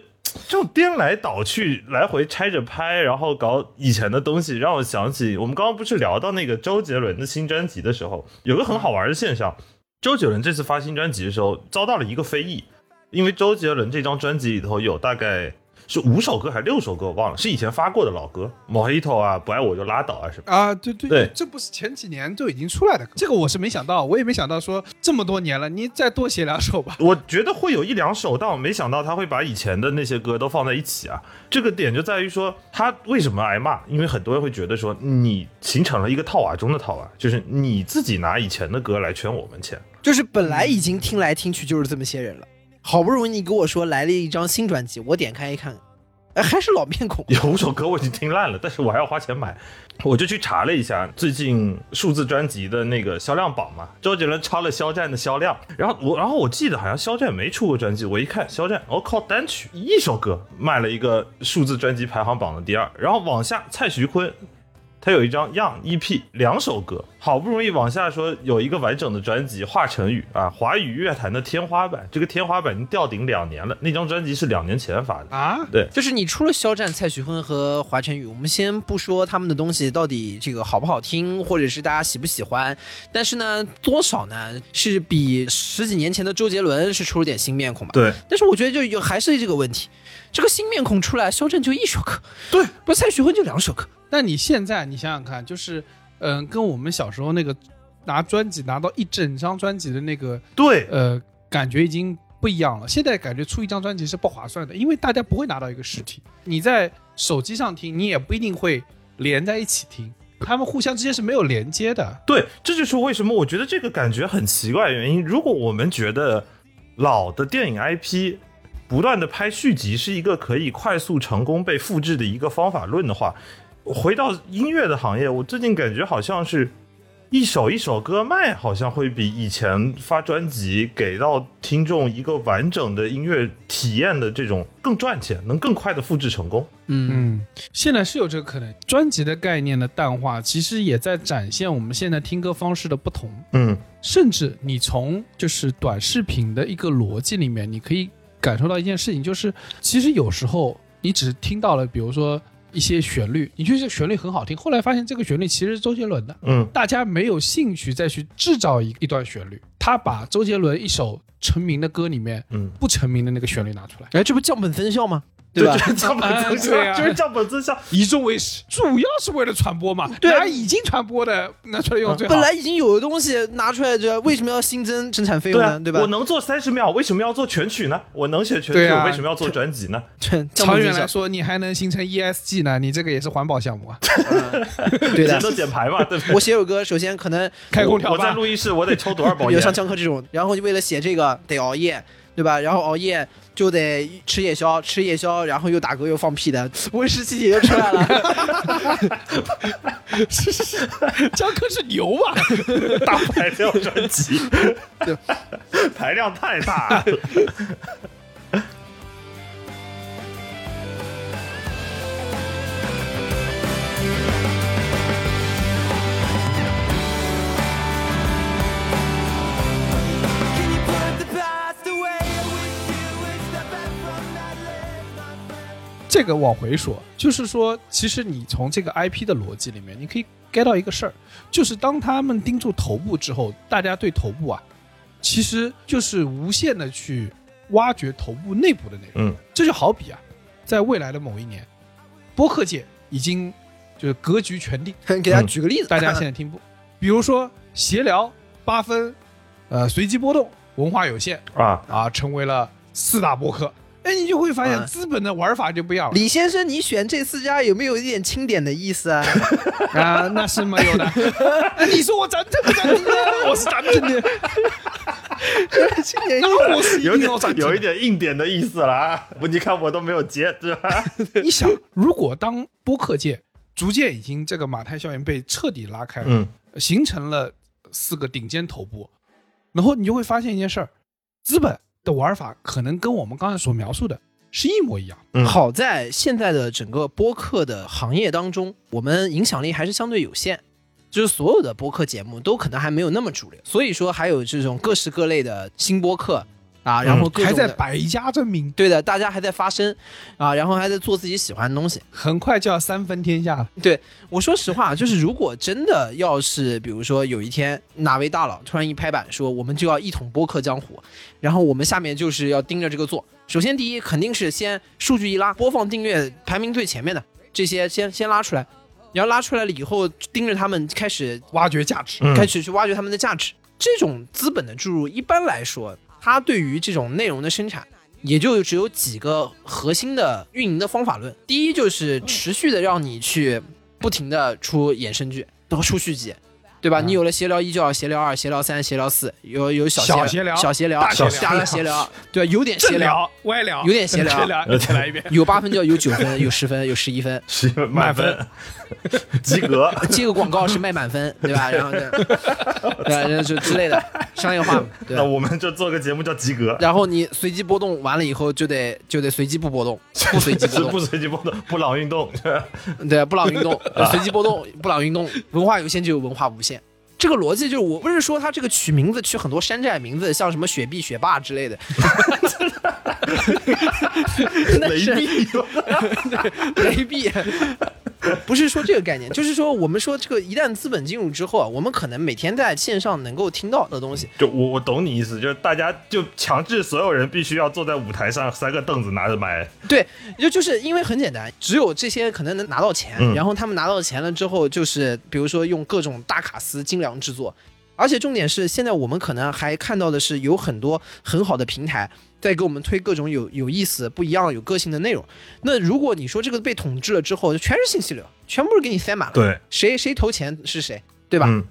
这种颠来倒去、来回拆着拍，然后搞以前的东西，让我想起我们刚刚不是聊到那个周杰伦的新专辑的时候，有个很好玩的现象，周杰伦这次发新专辑的时候遭到了一个非议，因为周杰伦这张专辑里头有大概。是五首歌还是六首歌？我忘了，是以前发过的老歌，Mojito 啊，不爱我就拉倒啊什么。啊，对对对这不是前几年就已经出来的歌，这个我是没想到，我也没想到说这么多年了，你再多写两首吧。我觉得会有一两首，但我没想到他会把以前的那些歌都放在一起啊。这个点就在于说，他为什么挨骂？因为很多人会觉得说，你形成了一个套娃中的套娃，就是你自己拿以前的歌来圈我们钱。就是本来已经听来听去就是这么些人了，好不容易你给我说来了一张新专辑，我点开一看，哎，还是老面孔。有五首歌我已经听烂了，但是我还要花钱买，我就去查了一下最近数字专辑的那个销量榜嘛，周杰伦超了肖战的销量，然后我然后我记得好像肖战没出过专辑，我一看肖战，我、靠单曲一首歌卖了一个数字专辑排行榜的第二，然后往下蔡徐坤。它有一张 Young EP 两首歌，好不容易往下说有一个完整的专辑《华晨宇》啊，华语乐坛的天花板，这个天花板已经吊顶两年了。那张专辑是两年前发的，啊，对，就是你除了肖战、蔡徐坤和华晨宇，我们先不说他们的东西到底这个好不好听，或者是大家喜不喜欢，但是呢，多少呢？是比十几年前的周杰伦是出了点新面孔。吧？对，但是我觉得就有还是这个问题，这个新面孔出来，肖战就一首歌，对，不蔡徐坤就两首歌，那你现在你想想看，就是嗯、跟我们小时候那个拿专辑拿到一整张专辑的那个对，呃感觉已经不一样了。现在感觉出一张专辑是不划算的，因为大家不会拿到一个实体，你在手机上听，你也不一定会连在一起听，他们互相之间是没有连接的。对，这就是为什么我觉得这个感觉很奇怪的原因。如果我们觉得老的电影 IP 不断的拍续集是一个可以快速成功被复制的一个方法论的话，回到音乐的行业，我最近感觉好像是一首一首歌卖，好像会比以前发专辑给到听众一个完整的音乐体验的这种更赚钱，能更快的复制成功。嗯，嗯，现在是有这个可能。专辑的概念的淡化，其实也在展现我们现在听歌方式的不同。嗯，甚至你从就是短视频的一个逻辑里面，你可以感受到一件事情，就是其实有时候你只是听到了，比如说一些旋律，你觉得这个旋律很好听，后来发现这个旋律其实是周杰伦的，嗯，大家没有兴趣再去制造一一段旋律，他把周杰伦一首成名的歌里面嗯。不成名的那个旋律拿出来，哎，这不降本增效吗？对吧？就是降本增效，就是降本增效。以终为始，主要是为了传播嘛，对拿已经传播的拿出来用最好。本来已经有的东西拿出来，这为什么要新增生产费用呢？，对吧我？能做三十秒，为什么要做全曲呢？我能写全曲，我为什么要做专辑呢？长远来说，你还能形成 ESG 呢，你这个也是环保项目啊。对的节。能减排嘛，对不对？我写首歌，首先可能开空调我在吧，录音室，我得抽多少包 有烟？像江科这种，然后就为了写这个得熬夜，对吧？然后熬夜就得吃夜宵，吃夜宵，然后又打嗝又放屁的，温室气体就出来了。江科是牛啊！大排量专辑，排量太大。这个往回说，就是说，其实你从这个 IP 的逻辑里面，你可以 get 到一个事儿，就是当他们盯住头部之后，大家对头部啊，其实就是无限的去挖掘头部内部的内容。嗯，这就好比啊，在未来的某一年，播客界已经就是格局全定，给大家举个例子，大家现在听不，比如说闲聊、八分、呃随机波动、文化有限啊，啊，成为了四大播客。哎，你就会发现嗯资本的玩法就不一样了。李先生，你选这四家有没有一点清点的意思啊？啊，那是没有的。你说我咱正不正经呢？我是咱正的，清 点那我是有点有一点硬点的意思了啊！我你看我都没有接，对吧？你想，如果当播客界逐渐已经这个马太效应被彻底拉开了，嗯，形成了四个顶尖头部，然后你就会发现一件事儿：资本的玩法可能跟我们刚才所描述的是一模一样。嗯好在现在的整个播客的行业当中，我们影响力还是相对有限，就是所有的播客节目都可能还没有那么主流，所以说还有这种各式各类的新播客啊，然后还。在百家争鸣，对的，大家还在发声啊，然后还在做自己喜欢的东西。很快就要三分天下了。对我说实话，就是如果真的要是，比如说有一天哪位大佬突然一拍板说，我们就要一统播客江湖，然后我们下面就是要盯着这个做。首先第一肯定是先数据一拉，播放订阅排名最前面的这些先先拉出来，你要拉出来了以后，盯着他们开始挖掘价值，嗯开始去挖掘他们的价值。这种资本的注入，一般来说，它对于这种内容的生产，也就只有几个核心的运营的方法论。第一就是持续的让你去不停的出衍生剧，然后出续集，对吧？你有了闲聊一就要闲聊二、闲聊三、闲聊四，有有小小协聊小闲聊、大协聊大协聊，对？有点闲聊，歪聊，有点闲聊再来一遍。有八分就要有九分，有十分，有十一分。十分满分，及格。接个广告是卖满分，对吧？然后对？就之类的商业化，对？那我们就做个节目叫及格，然后你随机波动完了以后，就得就得随机不波动，不随机波动不，随机波动，布朗运动。对，布朗运动，呃随机波动，布朗运动，文化有限就有文化无限。这个逻辑就是，我不是说他这个取名字取很多山寨名字，像什么雪碧、雪霸之类的，雷碧，雷碧，不是说这个概念，就是说我们说这个一旦资本进入之后啊，我们可能每天在线上能够听到的东西，就我我懂你意思，就是大家就强制所有人必须要坐在舞台上，三个凳子拿着麦。对，就就是因为很简单，只有这些可能能拿到钱，嗯然后他们拿到钱了之后，就是比如说用各种大卡司精良制作，而且重点是现在我们可能还看到的是有很多很好的平台在给我们推各种有有意思、不一样、有个性的内容。那如果你说这个被统治了之后，就全是信息流，全部是给你塞满了，对，谁谁投钱是谁，对吧？嗯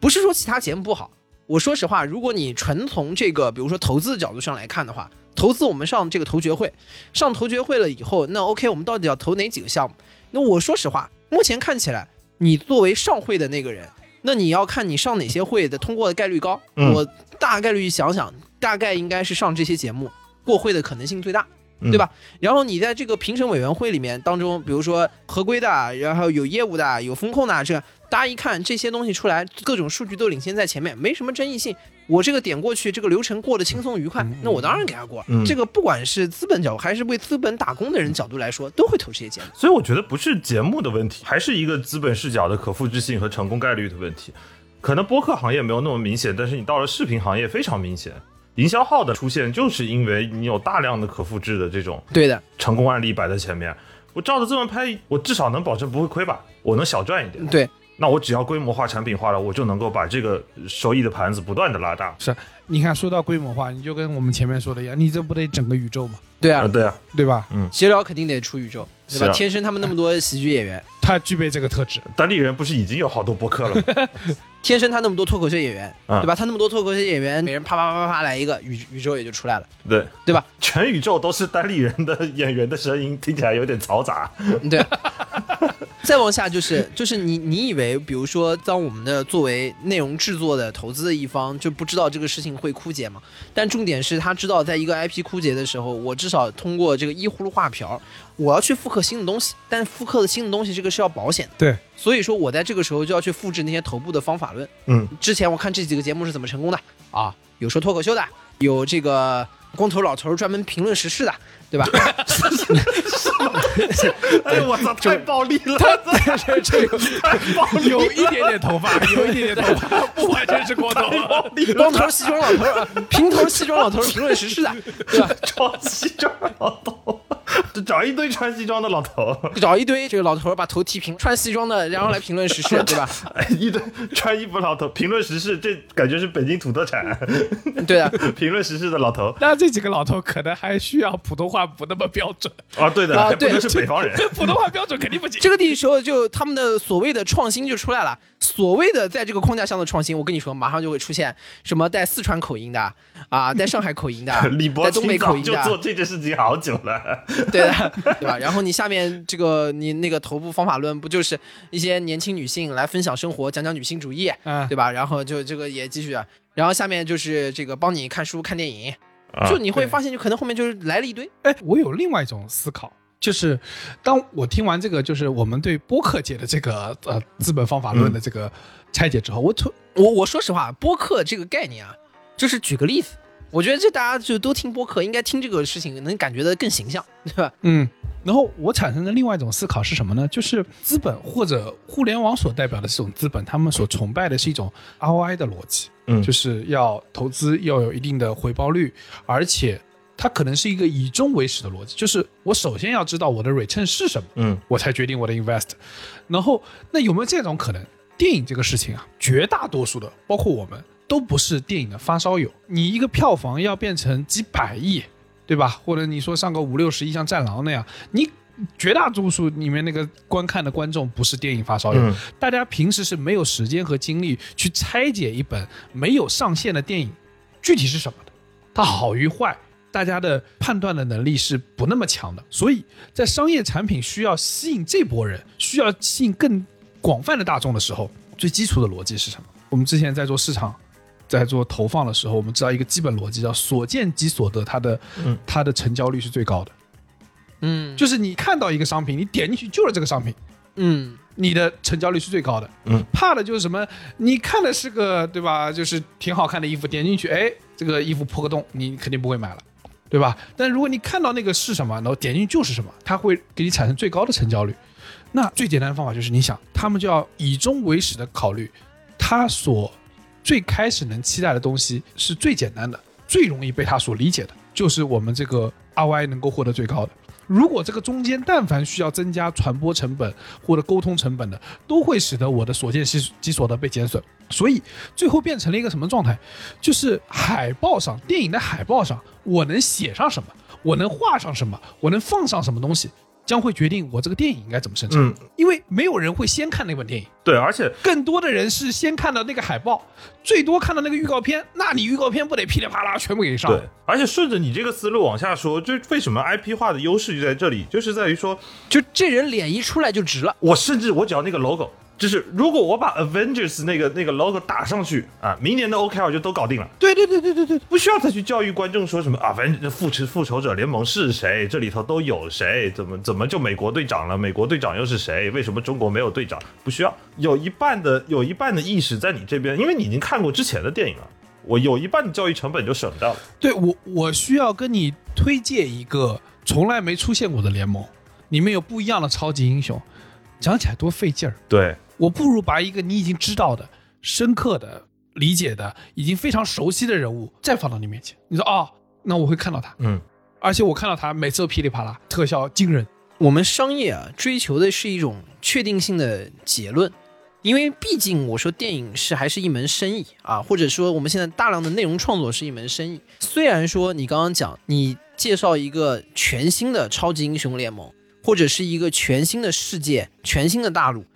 不是说其他节目不好，我说实话，如果你纯从这个比如说投资的角度上来看的话，投资我们上这个投决会，上投决会了以后，那 OK，我们到底要投哪几个项目？那我说实话，目前看起来，你作为上会的那个人，那你要看你上哪些会的通过的概率高。嗯我大概率想想，大概应该是上这些节目过会的可能性最大。嗯对吧？然后你在这个评审委员会里面当中，比如说合规的，然后有业务的，有风控的，这大家一看这些东西出来，各种数据都领先在前面，没什么争议性。我这个点过去，这个流程过得轻松愉快，那我当然给他过。嗯这个不管是资本角度还是为资本打工的人角度来说，都会投这些节目。所以我觉得不是节目的问题，还是一个资本视角的可复制性和成功概率的问题。可能播客行业没有那么明显，但是你到了视频行业非常明显。营销号的出现，就是因为你有大量的可复制的这种对的，成功案例摆在前面。我照着这么拍，我至少能保证不会亏吧？我能小赚一点。对，那我只要规模化、产品化了，我就能够把这个收益的盘子不断的拉大。是，你看说到规模化，你就跟我们前面说的一样，你这不得整个宇宙吗，对啊啊，，对啊，对吧？嗯协聊肯定得出宇宙，对吧？啊天生他们那么多喜剧演员，他具备这个特质，当地人不是已经有好多博客了吗？天生他那么多脱口秀演员，啊对吧？他那么多脱口秀演员，每人啪啪啪啪啪来一个宇宇宙也就出来了，对，对吧？全宇宙都是单立人的演员的声音，听起来有点嘈杂。对。再往下就是就是你你以为，比如说，当我们的作为内容制作的投资的一方，就不知道这个事情会枯竭吗？但重点是他知道，在一个 IP 枯竭的时候，我至少通过这个依葫芦画瓢，我要去复刻新的东西，但复刻的新的东西，这个是要保险的。对，所以说我在这个时候就要去复制那些头部的方法论。嗯，之前我看这几个节目是怎么成功的啊？有说脱口秀的，有这个光头老头儿专门评论时事的，对吧？哎呦我操，太暴力了！这这有有一点点头发，有一点点头发，不完全是光头。光头西装老头平头西装老头评论时事的，对吧？穿西装老头，就找一堆穿西装的老头，找一堆这个老头把头剃平，穿西装的，然后来评论时事，对吧？哎，一堆穿衣服老头评论时事，这感觉是北京土特产。对啊，评论时事的老头那这几个老头可能还需要普通话不那么标准，啊，对的，啊对是北方人。普通话标准肯定不行。这个时候就他们的所谓的创新就出来了。所谓的在这个框架上的创新，我跟你说，马上就会出现什么带四川口音的啊，带上海口音的 李，博带东北口音的，做这件事情好久了。对的，对吧？然后你下面这个你那个头部方法论，不就是一些年轻女性来分享生活，讲讲女性主义，嗯对吧？然后就这个也继续，啊然后下面就是这个帮你看书、看电影，啊就你会发现，就可能后面就是来了一堆。哎，我有另外一种思考，就是当我听完这个，就是我们对播客界的这个呃资本方法论的这个拆解之后，我突我我说实话，播客这个概念啊，就是举个例子，我觉得这大家就都听播客，应该听这个事情能感觉得更形象，对吧？嗯，然后我产生的另外一种思考是什么呢？就是资本或者互联网所代表的这种资本，他们所崇拜的是一种 ROI 的逻辑，嗯就是要投资要有一定的回报率，而且它可能是一个以终为始的逻辑，就是我首先要知道我的 return 是什么，嗯，我才决定我的 invest。然后，那有没有这种可能？电影这个事情啊，绝大多数的，包括我们，都不是电影的发烧友。你一个票房要变成几百亿，对吧？或者你说上个五六十亿，像《战狼》那样，你绝大多数里面那个观看的观众不是电影发烧友，嗯大家平时是没有时间和精力去拆解一本没有上线的电影具体是什么的，它好与坏，大家的判断的能力是不那么强的。所以在商业产品需要吸引这波人，需要吸引更广泛的大众的时候，最基础的逻辑是什么？我们之前在做市场。在做投放的时候，我们知道一个基本逻辑叫所见即所得，它的、嗯它的成交率是最高的。嗯就是你看到一个商品，你点进去就是这个商品，嗯你的成交率是最高的。嗯，怕的就是什么？你看的是个对吧？就是挺好看的衣服，点进去，哎，这个衣服破个洞，你肯定不会买了，对吧？但如果你看到那个是什么，然后点进去就是什么，它会给你产生最高的成交率。那最简单的方法就是，你想，他们就要以终为始的考虑，他所最开始能期待的东西是最简单的，最容易被他所理解的，就是我们这个 ROI 能够获得最高的。如果这个中间但凡需要增加传播成本或者沟通成本的，都会使得我的所见即即所得被减损。所以最后变成了一个什么状态？就是海报上，电影的海报上，我能写上什么，我能画上什么，我能放上什么东西，将会决定我这个电影应该怎么生产。嗯，因为没有人会先看那本电影，对，而且更多的人是先看到那个海报，最多看到那个预告片。那你预告片不得噼里啪啦全部给上？对，而且顺着你这个思路往下说，就为什么 IP 化的优势就在这里，就是在于说，就这人脸一出来就直了。我甚至我只要那个 logo，就是如果我把 Avengers 那个那个 logo 打上去啊，明年的 OKR 就都搞定了。对对对对对对，不需要再去教育观众说什么啊，反正复仇复仇者联盟是谁，这里头都有谁，怎么怎么就美国队长了？美国队长又是谁？为什么中国没有队长？不需要，有一半的有一半的意识在你这边，因为你已经看过之前的电影了，我有一半的教育成本就省掉了。对我我需要跟你推荐一个从来没出现过的联盟，里面有不一样的超级英雄，讲起来多费劲儿。对，我不如把一个你已经知道的、深刻的、理解的、已经非常熟悉的人物再放到你面前，你说哦，那我会看到他，嗯，而且我看到他每次都噼里啪啦，特效惊人。我们商业啊，追求的是一种确定性的结论，因为毕竟我说电影是还是一门生意啊，或者说我们现在大量的内容创作是一门生意。虽然说你刚刚讲你介绍一个全新的超级英雄联盟，或者是一个全新的世界、全新的大陆，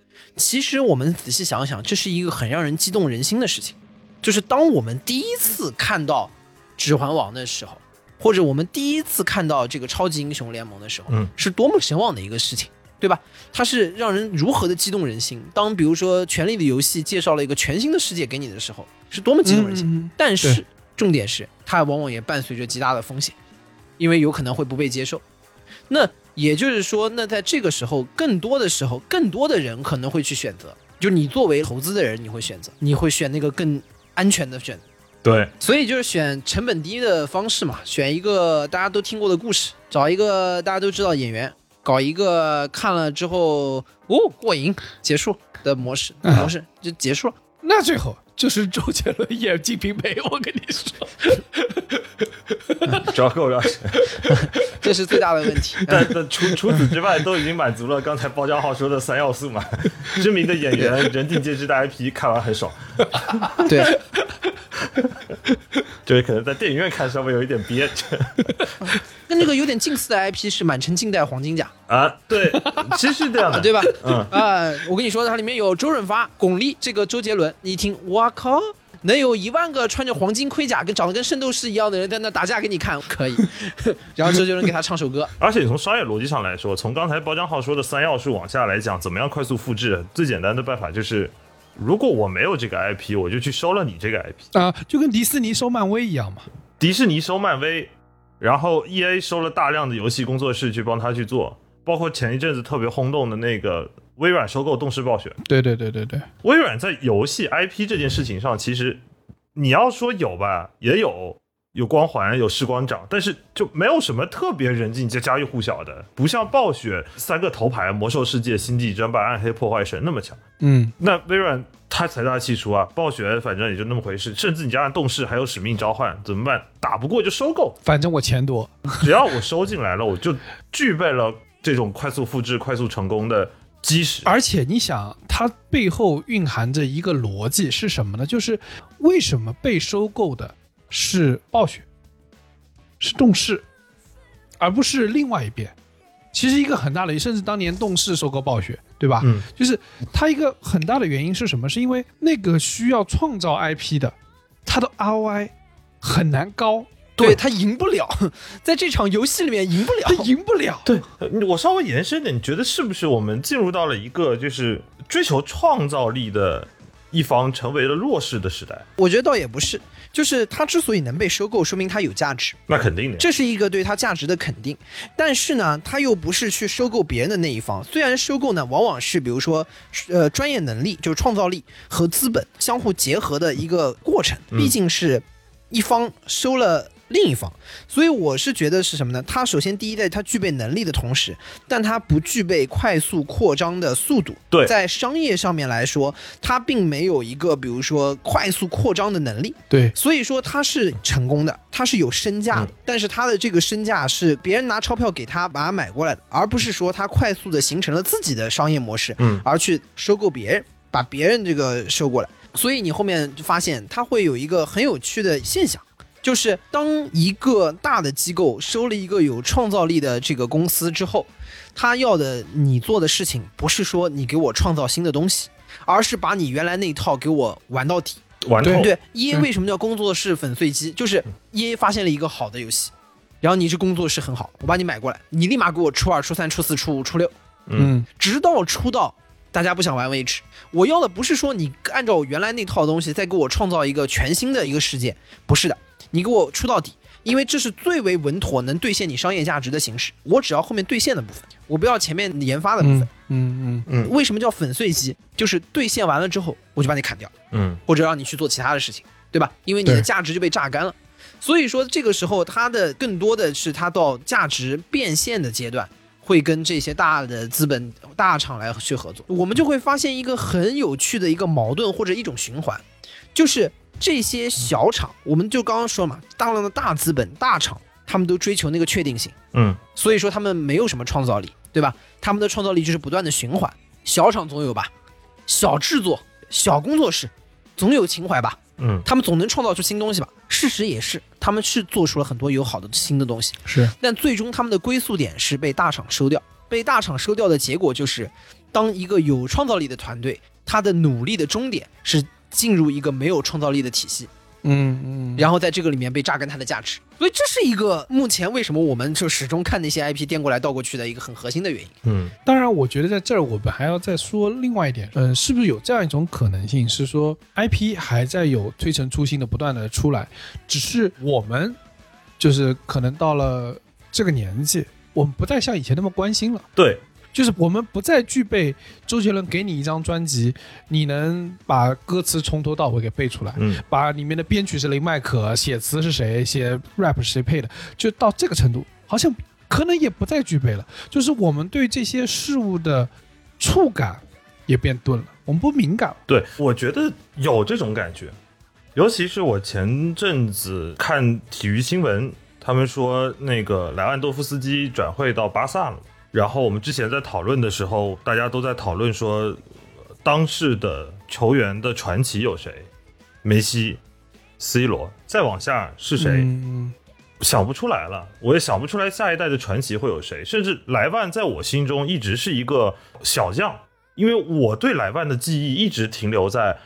其实我们仔细想想，这是一个很让人激动人心的事情。就是当我们第一次看到《指环王》的时候，或者我们第一次看到这个超级英雄联盟的时候，嗯，是多么神往的一个事情，对吧？它是让人如何的激动人心。当比如说《权力的游戏》介绍了一个全新的世界给你的时候，是多么激动人心。嗯但是重点是，它往往也伴随着极大的风险，因为有可能会不被接受。那也就是说，那在这个时候，更多的时候，更多的人可能会去选择，就你作为投资的人，你会选择，你会选那个更安全的选择。对，所以就是选成本低的方式嘛，选一个大家都听过的故事，找一个大家都知道演员，搞一个看了之后哦过瘾结束的模式嗯模式就结束了。那最后就是周杰伦演《金瓶梅》，我跟你说，主要够了。这是最大的问题。但 但除除此之外，都已经满足了刚才包家浩说的三要素嘛。知名的演员，人尽皆知的 IP，看完很爽。对，就是可能在电影院看稍微有一点憋跟这个有点近似的 IP 是《满城尽带黄金甲啊。对，其实是这样》，的，对吧？嗯，啊、我跟你说，它里面有周润发、巩俐，这个周杰伦，你一听，我靠！能有一万个穿着黄金盔甲、跟长得跟圣斗士一样的人在那打架给你看，可以。然后周杰伦给他唱首歌，而且从商业逻辑上来说，从刚才包浆浩说的三要素往下来讲，怎么样快速复制？最简单的办法就是，如果我没有这个 IP，我就去收了你这个 IP。啊、就跟迪士尼收漫威一样嘛。迪士尼收漫威，然后 E A 收了大量的游戏工作室去帮他去做，包括前一阵子特别轰动的那个微软收购动视暴雪。对对对对对，微软在游戏 IP 这件事情上，其实你要说有吧，也有。有光环，有时光长，但是就没有什么特别人尽皆家喻户晓的，不像暴雪三个头牌《魔兽世界》《星际争霸》《暗黑破坏神》那么强。嗯，那微软它财大气粗啊，暴雪反正也就那么回事，甚至你加上动视还有使命召唤，怎么办？打不过就收购，反正我钱多。只要我收进来了，我就具备了这种快速复制、快速成功的基石。而且你想，它背后蕴含着一个逻辑是什么呢？就是为什么被收购的是暴雪，是动视，而不是另外一边？其实一个很大的，甚至当年动视收购暴雪，对吧？嗯，就是它一个很大的原因是什么？是因为那个需要创造 IP 的，它的 ROI 很难高，对他赢不了，在这场游戏里面赢不它了。赢不了。对，呃我稍微延伸点，你觉得是不是我们进入到了一个就是追求创造力的一方成为了弱势的时代？我觉得倒也不是，就是它之所以能被收购，说明它有价值，那肯定的，这是一个对它价值的肯定。但是呢，它又不是去收购别人的那一方。虽然收购呢，往往是比如说，呃，专业能力就是创造力和资本相互结合的一个过程，毕竟是一方收了。另一方，所以我是觉得是什么呢？他首先第一代他具备能力的同时，但他不具备快速扩张的速度。对在商业上面来说，他并没有一个比如说快速扩张的能力。对，所以说他是成功的，他是有身价的，但是他的这个身价是别人拿钞票给他把它买过来的，而不是说他快速的形成了自己的商业模式，嗯而去收购别人，把别人这个收过来。所以你后面就发现，它会有一个很有趣的现象，就是当一个大的机构收了一个有创造力的这个公司之后，他要的你做的事情不是说你给我创造新的东西，而是把你原来那一套给我玩到底。玩透。对，E A 为什么叫工作室粉碎机？就是 E A 发现了一个好的游戏，然后你这工作室很好，我把你买过来，你立马给我初二、初三、初四、初五、初六，嗯，直到出到大家不想玩为止。我要的不是说你按照我原来那套东西再给我创造一个全新的一个世界，不是的，你给我出到底，因为这是最为稳妥能兑现你商业价值的形式。我只要后面兑现的部分，我不要前面研发的部分。嗯嗯嗯为什么叫粉碎机？就是兑现完了之后，我就把你砍掉。嗯，或者让你去做其他的事情，对吧？因为你的价值就被榨干了。所以说，这个时候它的更多的是它到价值变现的阶段，会跟这些大的资本大厂来去合作。我们就会发现一个很有趣的一个矛盾或者一种循环，就是这些小厂，我们就刚刚说嘛，大量的大资本大厂，他们都追求那个确定性，嗯，所以说他们没有什么创造力，对吧？他们的创造力就是不断的循环。小厂总有吧，小制作、小工作室总有情怀吧，嗯，他们总能创造出新东西吧？事实也是，他们是做出了很多有好的新的东西，是但最终他们的归宿点是被大厂收掉。被大厂收掉的结果就是，当一个有创造力的团队，他的努力的终点是进入一个没有创造力的体系，嗯嗯，然后在这个里面被榨干它的价值。所以这是一个目前为什么我们就始终看那些 IP 颠过来倒过去的一个很核心的原因。嗯，当然，我觉得在这儿我们还要再说另外一点，嗯，是不是有这样一种可能性，是说 IP 还在有推陈出新的不断的出来，只是我们就是可能到了这个年纪，我们不再像以前那么关心了。对，就是我们不再具备周杰伦给你一张专辑，你能把歌词从头到尾给背出来，嗯，把里面的编曲是林迈可，写词是谁，写 rap 是谁配的，就到这个程度，好像可能也不再具备了。就是我们对这些事物的触感也变钝了，我们不敏感了。对，我觉得有这种感觉，尤其是我前阵子看体育新闻，他们说那个莱万多夫斯基转会到巴萨了。然后我们之前在讨论的时候，大家都在讨论说，呃当世的球员的传奇有谁？梅西、C 罗，再往下是谁？嗯，想不出来了，我也想不出来下一代的传奇会有谁。甚至莱万在我心中一直是一个小将，因为我对莱万的记忆一直停留在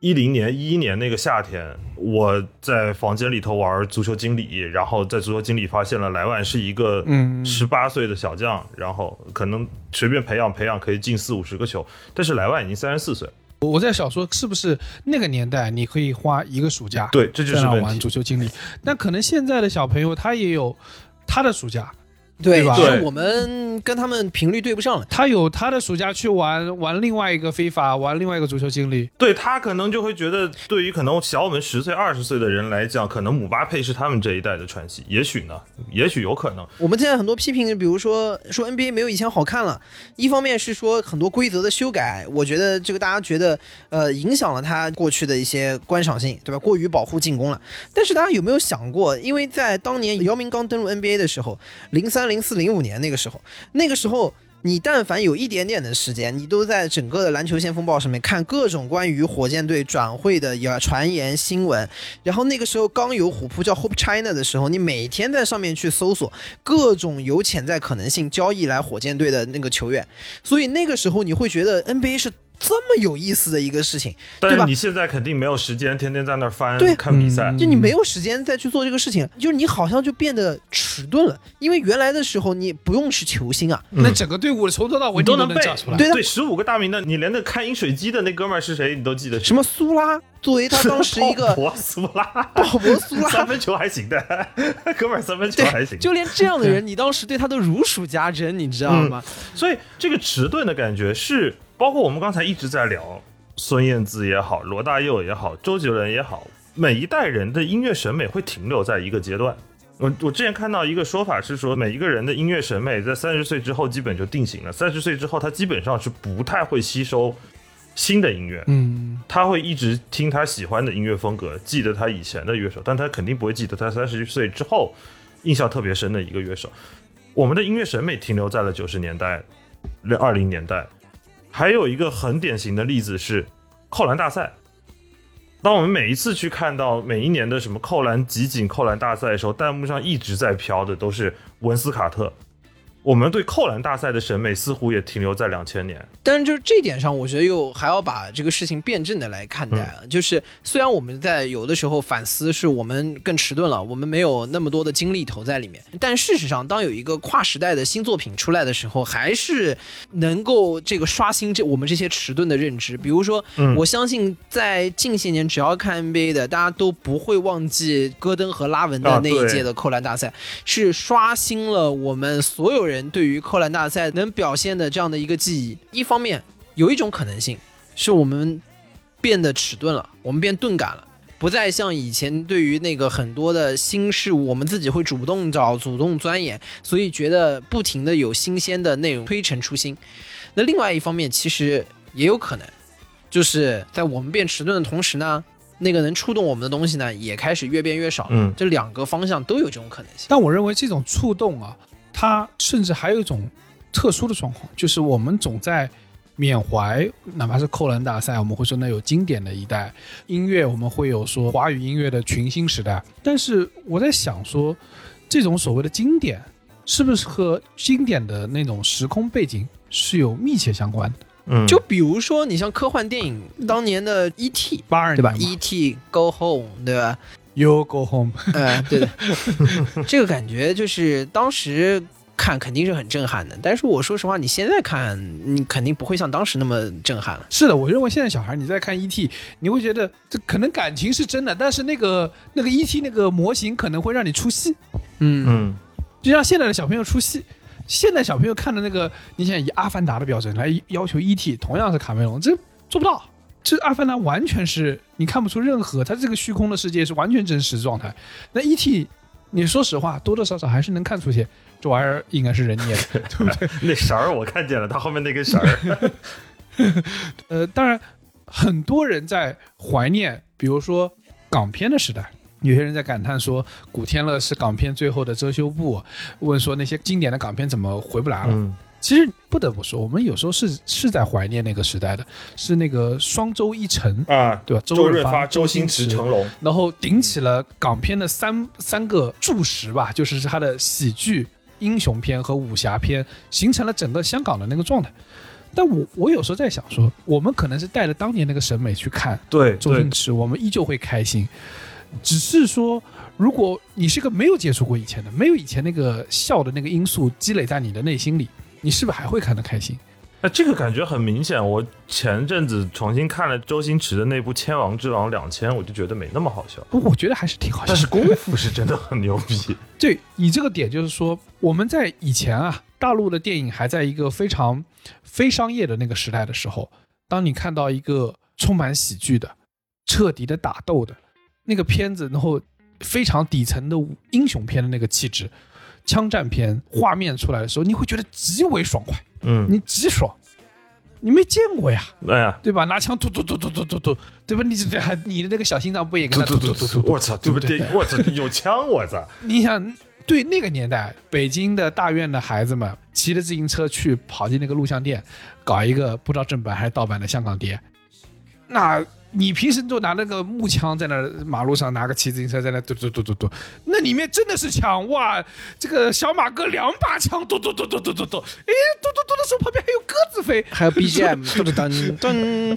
一零年、一一年那个夏天，我在房间里头玩足球经理，然后在足球经理发现了莱万是一个嗯十八岁的小将，然后可能随便培养培养可以进四五十个球，但是莱万已经三十四岁，我我在想说，是不是那个年代你可以花一个暑假对，这就是玩。足球经理？但可能现在的小朋友他也有他的暑假，对对吧只是我们跟他们频率对不上了。他有他的暑假去玩玩另外一个非法，玩另外一个足球经历。对他可能就会觉得，对于可能小我们十岁、二十岁的人来讲，可能姆巴佩是他们这一代的传奇。也许呢，也许有可能。我们现在很多批评，比如说说 NBA 没有以前好看了，一方面是说很多规则的修改，我觉得这个大家觉得呃影响了他过去的一些观赏性，对吧？过于保护进攻了。但是大家有没有想过，因为在当年姚明刚登陆 NBA 的时候，零三、零零四、零五年那个时候，那个时候你但凡有一点点的时间，你都在整个的篮球先锋报上面看各种关于火箭队转会的传言新闻。然后那个时候刚有虎扑叫 Hope China 的时候，你每天在上面去搜索各种有潜在可能性交易来火箭队的那个球员，所以那个时候你会觉得 NBA 是这么有意思的一个事情，对吧？但是你？现在肯定没有时间天天在那儿翻对。看比赛，就你没有时间再去做这个事情，就是你好像就变得迟钝了，因为原来的时候你不用是球星啊，那整个队伍从头到尾都你都能背找出来。对对，十五个大名的，你连那开饮水机的那哥们儿是谁，你都记得什么苏拉作为他当时一个 鲍勃苏拉，鲍勃苏拉。三分球还行的，哥们儿三分球 还行。就连这样的人，你当时对他都如数家珍，你知道吗？所以这个迟钝的感觉是，包括我们刚才一直在聊孙燕姿也好，罗大佑也好，周杰伦也好，每一代人的音乐审美会停留在一个阶段。我我之前看到一个说法是说，每一个人的音乐审美在三十岁之后基本就定型了，三十岁之后他基本上是不太会吸收新的音乐，嗯，他会一直听他喜欢的音乐风格，记得他以前的乐手，但他肯定不会记得他三十岁之后印象特别深的一个乐手。我们的音乐审美停留在了九十年代、二零年代。还有一个很典型的例子是扣篮大赛。当我们每一次去看到每一年的什么扣篮集锦、扣篮大赛的时候，弹幕上一直在飘的都是文斯卡特。我们对扣篮大赛的审美似乎也停留在两千年。但是就是这点上，我觉得又还要把这个事情辩证的来看待啊。就是虽然我们在有的时候反思是我们更迟钝了，我们没有那么多的精力投在里面，但事实上，当有一个跨时代的新作品出来的时候，还是能够这个刷新这我们这些迟钝的认知。比如说，嗯我相信在近些年，只要看 NBA 的，大家都不会忘记戈登和拉文的那一届的扣篮大赛，是刷新了我们所有人对于扣篮大赛能表现的这样的一个记忆。一方面，有一种可能性是我们变得迟钝了，我们变钝感了。不再像以前对于那个很多的新事物，我们自己会主动找、主动钻研，所以觉得不停的有新鲜的内容推陈出新。那另外一方面，其实也有可能，就是在我们变迟钝的同时呢，那个能触动我们的东西呢，也开始越变越少。嗯这两个方向都有这种可能性。但我认为这种触动啊，它甚至还有一种特殊的状况，就是我们总在缅怀，哪怕是扣篮大赛，我们会说那有经典的一代音乐，我们会有说华语音乐的群星时代。但是我在想说，这种所谓的经典，是不是和经典的那种时空背景是有密切相关的？嗯，就比如说，你像科幻电影当年的 E.T. 八二对吧年？E.T. Go Home，对吧？，You Go Home，呃，对的，这个感觉就是当时看肯定是很震撼的，但是我说实话，你现在看，你肯定不会像当时那么震撼了。是的，我认为现在小孩你在看 E.T.，你会觉得这可能感情是真的，但是那个那个 E.T. 那个模型可能会让你出戏。嗯，嗯，就像现在的小朋友出戏。现在小朋友看的那个，你想以《阿凡达》的标准来要求 E.T.，同样是卡梅隆，这做不到。这《阿凡达》完全是你看不出任何，它这个虚空的世界是完全真实状态。那 E.T.，你说实话，多多少少还是能看出去，这玩意儿应该是人捏的，对不对？那绳儿我看见了，它后面那根绳儿。呃，当然，很多人在怀念，比如说港片的时代。有些人在感叹说，古天乐是港片最后的遮羞布，问说那些经典的港片怎么回不来了？嗯其实不得不说，我们有时候是是在怀念那个时代的，是那个双周一成，啊，对吧？周润润发、周星驰、驰、成龙，然后顶起了港片的三三个柱石吧，就是他的喜剧、英雄片和武侠片，形成了整个香港的那个状态。但我我有时候在想说，我们可能是带着当年那个审美去看对周星驰，我们依旧会开心。只是说，如果你是个没有接触过以前的，没有以前那个笑的那个因素积累在你的内心里，你是不是还会看得开心？那这个感觉很明显。我前阵子重新看了周星驰的那部《千王之王两千》，我就觉得没那么好笑。不，我觉得还是挺好笑的。但是功夫是真的很牛逼。对你这个点，就是说我们在以前啊，大陆的电影还在一个非常非商业的那个时代的时候，当你看到一个充满喜剧的、彻底的打斗的那个片子，然后非常底层的英雄片的那个气质、枪战片画面出来的时候，你会觉得极为爽快，嗯，你极爽。你没见过呀，哎呀，对吧？拿枪突突突突突突突，对吧？你这还你的那个小心脏不也跟他突突突突突？我操，对不对？我操，有枪，我操！你想对那个年代，北京的大院的孩子们骑着自行车去跑进那个录像店，搞一个不知道正版还是盗版的香港碟，那你平时就拿那个木枪在那马路上拿个骑自行车在那嘟嘟嘟嘟嘟，那里面真的是枪哇！这个小马哥两把枪嘟嘟嘟嘟嘟嘟嘟，哎，嘟嘟嘟的时候旁边还有鸽子飞，还有 BGM，嘟嘟噔噔，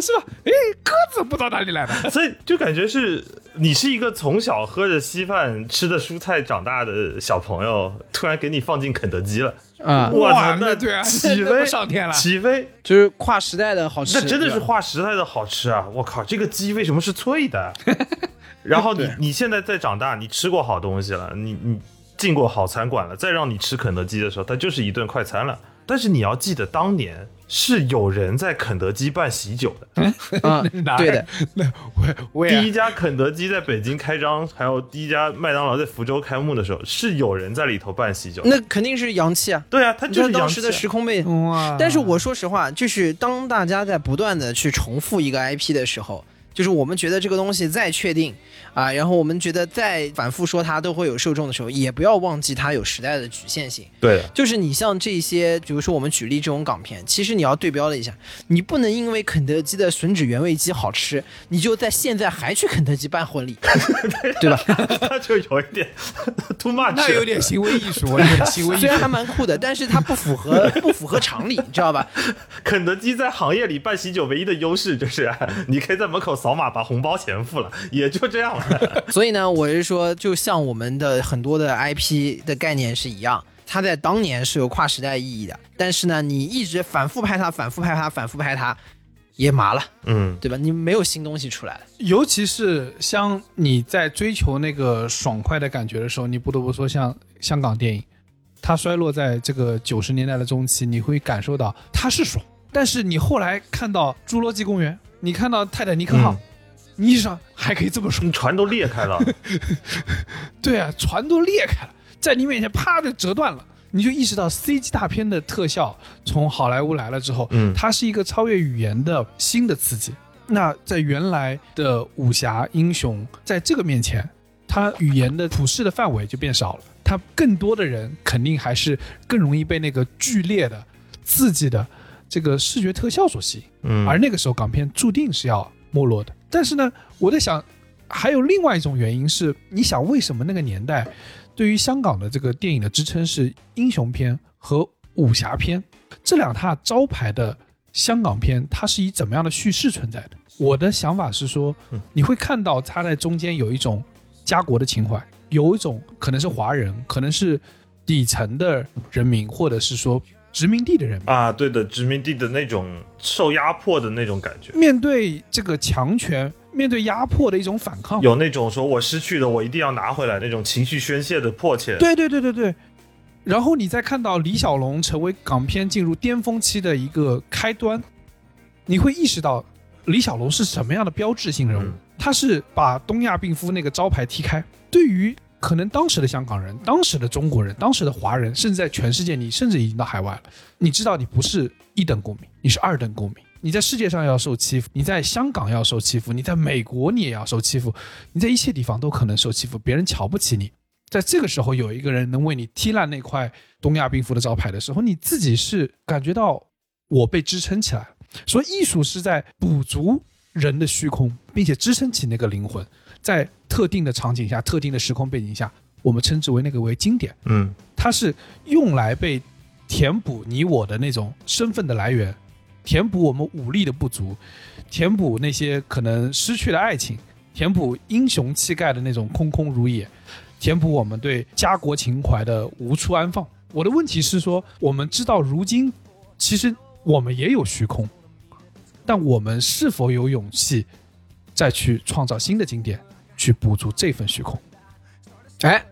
是吧？哎，鸽子不知道哪里来的。所以就感觉是你是一个从小喝着稀饭、吃的蔬菜长大的小朋友，突然给你放进肯德基了，啊，我哇操，那那对啊起飞上天了起飞，就是跨时代的好吃，那真的是跨时代的好吃啊！我靠，这个鸡为什么是脆的？然后你你现在再长大，你吃过好东西了，你你进过好餐馆了，再让你吃肯德基的时候，它就是一顿快餐了。但是你要记得，当年是有人在肯德基办喜酒的。对的，那 我我第一家肯德基在北京开张，还有第一家麦当劳在福州开幕的时候，是有人在里头办喜酒。那肯定是洋气啊，对啊，他就是当时的时空背景。哇但是我说实话，就是当大家在不断的去重复一个 IP 的时候，就是我们觉得这个东西再确定啊，然后我们觉得再反复说它都会有受众的时候，也不要忘记它有时代的局限性。对的，就是你像这些，比如说我们举例这种港片，其实你要对标了一下，你不能因为肯德基的吮指原味鸡好吃，你就在现在还去肯德基办婚礼，对吧？它就有一点 too much，那有点行为艺术，有点 行为艺术虽然。还蛮酷的，但是它不符合不符合常理，你知道吧？肯德基在行业里办喜酒唯一的优势就是，你可以在门口扫码把红包钱付了，也就这样了。所以呢，我是说，就像我们的很多的 IP 的概念是一样，它在当年是有跨时代意义的，但是呢，你一直反复拍它，反复拍它，反复拍它，也麻了，嗯，对吧？你没有新东西出来了。尤其是像你在追求那个爽快的感觉的时候，你不得不说，像香港电影，它衰落在这个九十年代的中期，你会感受到它是爽，但是你后来看到《侏罗纪公园》，你看到《泰坦尼克号》嗯你意识到还可以这么说，船都裂开了，对啊，船都裂开了，在你面前啪就折断了。你就意识到 CG 大片的特效从好莱坞来了之后，嗯它是一个超越语言的新的刺激。那在原来的武侠英雄，在这个面前，它语言的普世的范围就变少了。它更多的人肯定还是更容易被那个剧烈的、刺激的这个视觉特效所吸引。嗯，而那个时候港片注定是要没落的。但是呢，我在想，还有另外一种原因是，你想为什么那个年代对于香港的这个电影的支撑是英雄片和武侠片这两大招牌的香港片，它是以怎么样的叙事存在的？我的想法是说，你会看到它在中间有一种家国的情怀，有一种可能是华人，可能是底层的人民，或者是说殖民地的人。啊，对的，殖民地的那种受压迫的那种感觉，面对这个强权，面对压迫的一种反抗。有那种说我失去的我一定要拿回来那种情绪宣泄的迫切。对对对对对。然后你再看到李小龙成为港片进入巅峰期的一个开端，你会意识到李小龙是什么样的标志性人物。嗯他是把东亚病夫那个招牌踢开。对于可能当时的香港人、当时的中国人、当时的华人，甚至在全世界，你甚至已经到海外了，你知道你不是一等公民，你是二等公民。你在世界上要受欺负，你在香港要受欺负，你在美国你也要受欺负，你在一切地方都可能受欺负，别人瞧不起你。在这个时候，有一个人能为你踢烂那块东亚病夫的招牌的时候，你自己是感觉到我被支撑起来。所以，艺术是在补足人的虚空，并且支撑起那个灵魂，在特定的场景下、特定的时空背景下，我们称之为那个为经典。嗯，它是用来被填补你我的那种身份的来源，填补我们武力的不足，填补那些可能失去的爱情，填补英雄气概的那种空空如也，填补我们对家国情怀的无处安放。我的问题是说，我们知道如今其实我们也有虚空，但我们是否有勇气再去创造新的经典，去补足这份虚空？哎，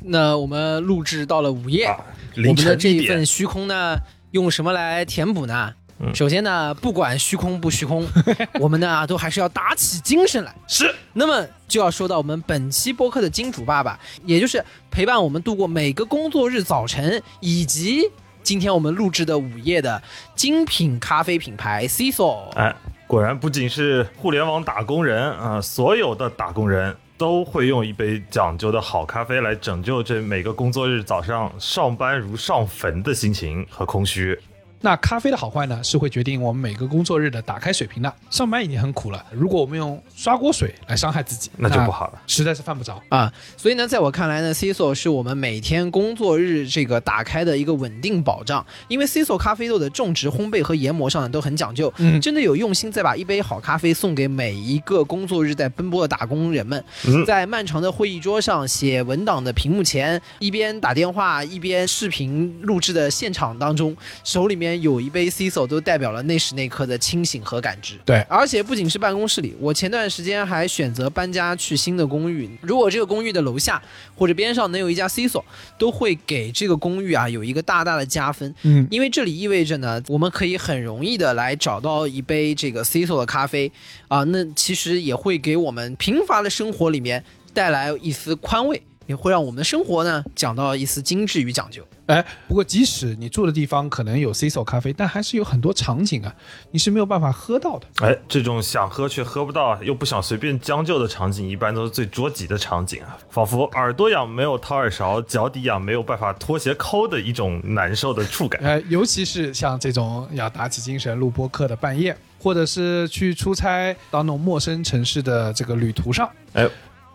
那我们录制到了午夜，啊，我们的这一份虚空呢，用什么来填补呢？嗯首先呢，不管虚空不虚空，我们呢都还是要打起精神来。是，那么就要说到我们本期播客的金主爸爸，也就是陪伴我们度过每个工作日早晨，以及今天我们录制的午夜的精品咖啡品牌 c i s o 哎，果然不仅是互联网打工人啊，所有的打工人都会用一杯讲究的好咖啡来拯救这每个工作日早上上班如上坟的心情和空虚。那咖啡的好坏呢，是会决定我们每个工作日的打开水平的。上班已经很苦了，如果我们用刷锅水来伤害自己，那就不好了，实在是犯不着啊。所以呢，在我看来呢，CISO 是我们每天工作日这个打开的一个稳定保障。因为 CISO 咖啡豆的种植、烘焙和研磨上呢都很讲究，嗯，真的有用心在把一杯好咖啡送给每一个工作日在奔波的打工人们。在漫长的会议桌上、写文档的屏幕前，一边打电话一边视频录制的现场当中，手里面。有一杯 CISO 都代表了那时那刻的清醒和感知。对，而且不仅是办公室里，我前段时间还选择搬家去新的公寓。如果这个公寓的楼下或者边上能有一家 CISO，都会给这个公寓啊有一个大大的加分。嗯，因为这里意味着呢，我们可以很容易的来找到一杯这个 CISO 的咖啡啊，那其实也会给我们贫乏的生活里面带来一丝宽慰。也会让我们的生活呢讲到一丝精致与讲究。哎，不过即使你住的地方可能有 CISO 咖啡，但还是有很多场景啊，你是没有办法喝到的。哎，这种想喝却喝不到，又不想随便将就的场景，一般都是最捉急的场景啊，仿佛耳朵痒没有掏耳勺，脚底痒没有办法脱鞋抠的一种难受的触感。哎，尤其是像这种要打起精神录播课的半夜，或者是去出差到那种陌生城市的这个旅途上，哎。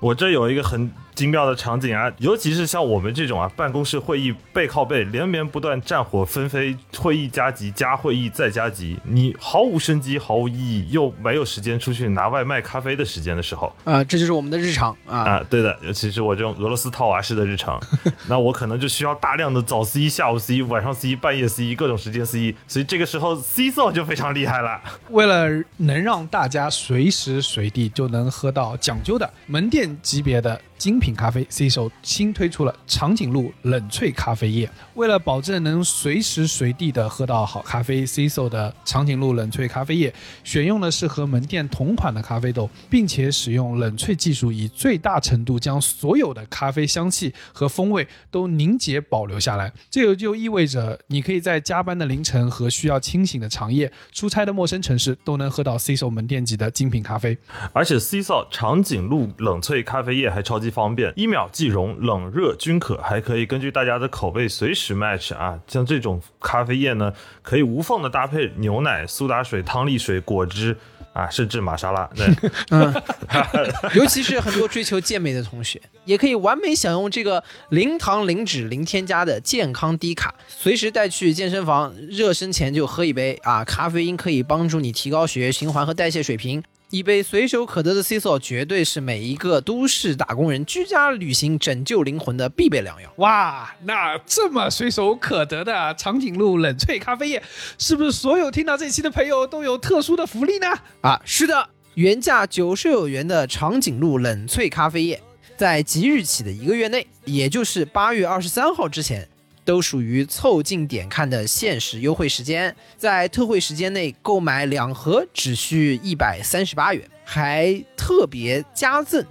我这有一个很精妙的场景啊，尤其是像我们这种啊，办公室会议背靠背，连绵不断，战火纷飞，会议加急加会议再加急，你毫无生机，毫无意义，又没有时间出去拿外卖咖啡的时间的时候，啊，这就是我们的日常啊啊，对的，尤其是我这种俄罗斯套娃式的日常，那我可能就需要大量的早 C、下午 C、晚上 C、半夜 C 各种时间 C，所以这个时候 C 座就非常厉害了。为了能让大家随时随地就能喝到讲究的门店。级别的。精品咖啡，C 手新推出了长颈鹿冷萃咖啡液。为了保证能随时随地的喝到好咖啡，C 手的长颈鹿冷萃咖啡液选用的是和门店同款的咖啡豆，并且使用冷萃技术，以最大程度将所有的咖啡香气和风味都凝结保留下来。这也就意味着你可以在加班的凌晨和需要清醒的长夜、出差的陌生城市都能喝到 C 手门店级的精品咖啡。而且 C 手长颈鹿冷萃咖啡液还超级。方便，一秒即溶，冷热均可，还可以根据大家的口味随时 match 啊。像这种咖啡液呢，可以无缝的搭配牛奶、苏打水、汤力水、果汁啊，甚至玛莎拉。对，嗯，尤其是很多追求健美的同学，也可以完美享用这个零糖、零脂、零添加的健康低卡，随时带去健身房，热身前就喝一杯啊。咖啡因可以帮助你提高血液循环和代谢水平。一杯随手可得的 CISO，绝对是每一个都市打工人居家旅行拯救灵魂的必备良药。哇，那这么随手可得的长颈鹿冷萃咖啡液，是不是所有听到这期的朋友都有特殊的福利呢？啊，是的，原价九十九元的长颈鹿冷萃咖啡液，在即日起的一个月内，也就是八月二十三号之前。都属于凑近点看的限时优惠时间，在特惠时间内购买两盒只需一百三十八元，还特别加赠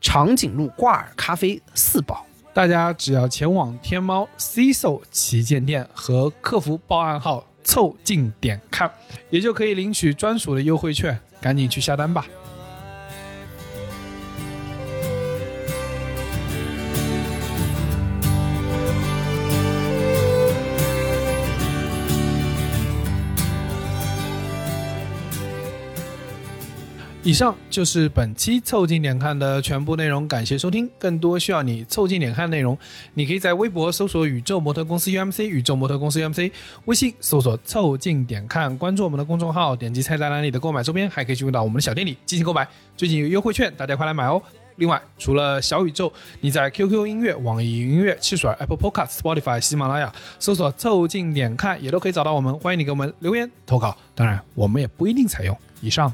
长颈鹿挂耳咖啡四包。大家只要前往天猫 CISO 旗舰店和客服报暗号“凑近点看”，也就可以领取专属的优惠券，赶紧去下单吧。以上就是本期凑近点看的全部内容，感谢收听。更多需要你凑近点看内容，你可以在微博搜索“宇宙模特公司 UMC”，宇宙模特公司 UMC，微信搜索“凑近点看”，关注我们的公众号，点击菜单栏里的购买周边，还可以进入到我们的小店里进行购买。最近有优惠券，大家快来买哦！另外，除了小宇宙，你在 QQ 音乐、网易云音乐、汽水、Apple Podcast、Spotify、喜马拉雅搜索“凑近点看”也都可以找到我们。欢迎你给我们留言投稿，当然我们也不一定采用。以上。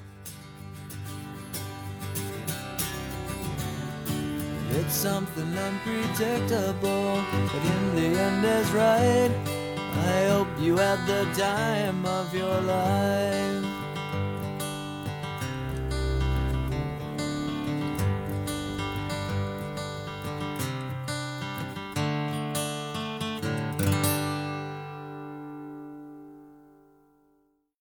It's something unpredictable, but in the end is right. I hope you had the time of your life.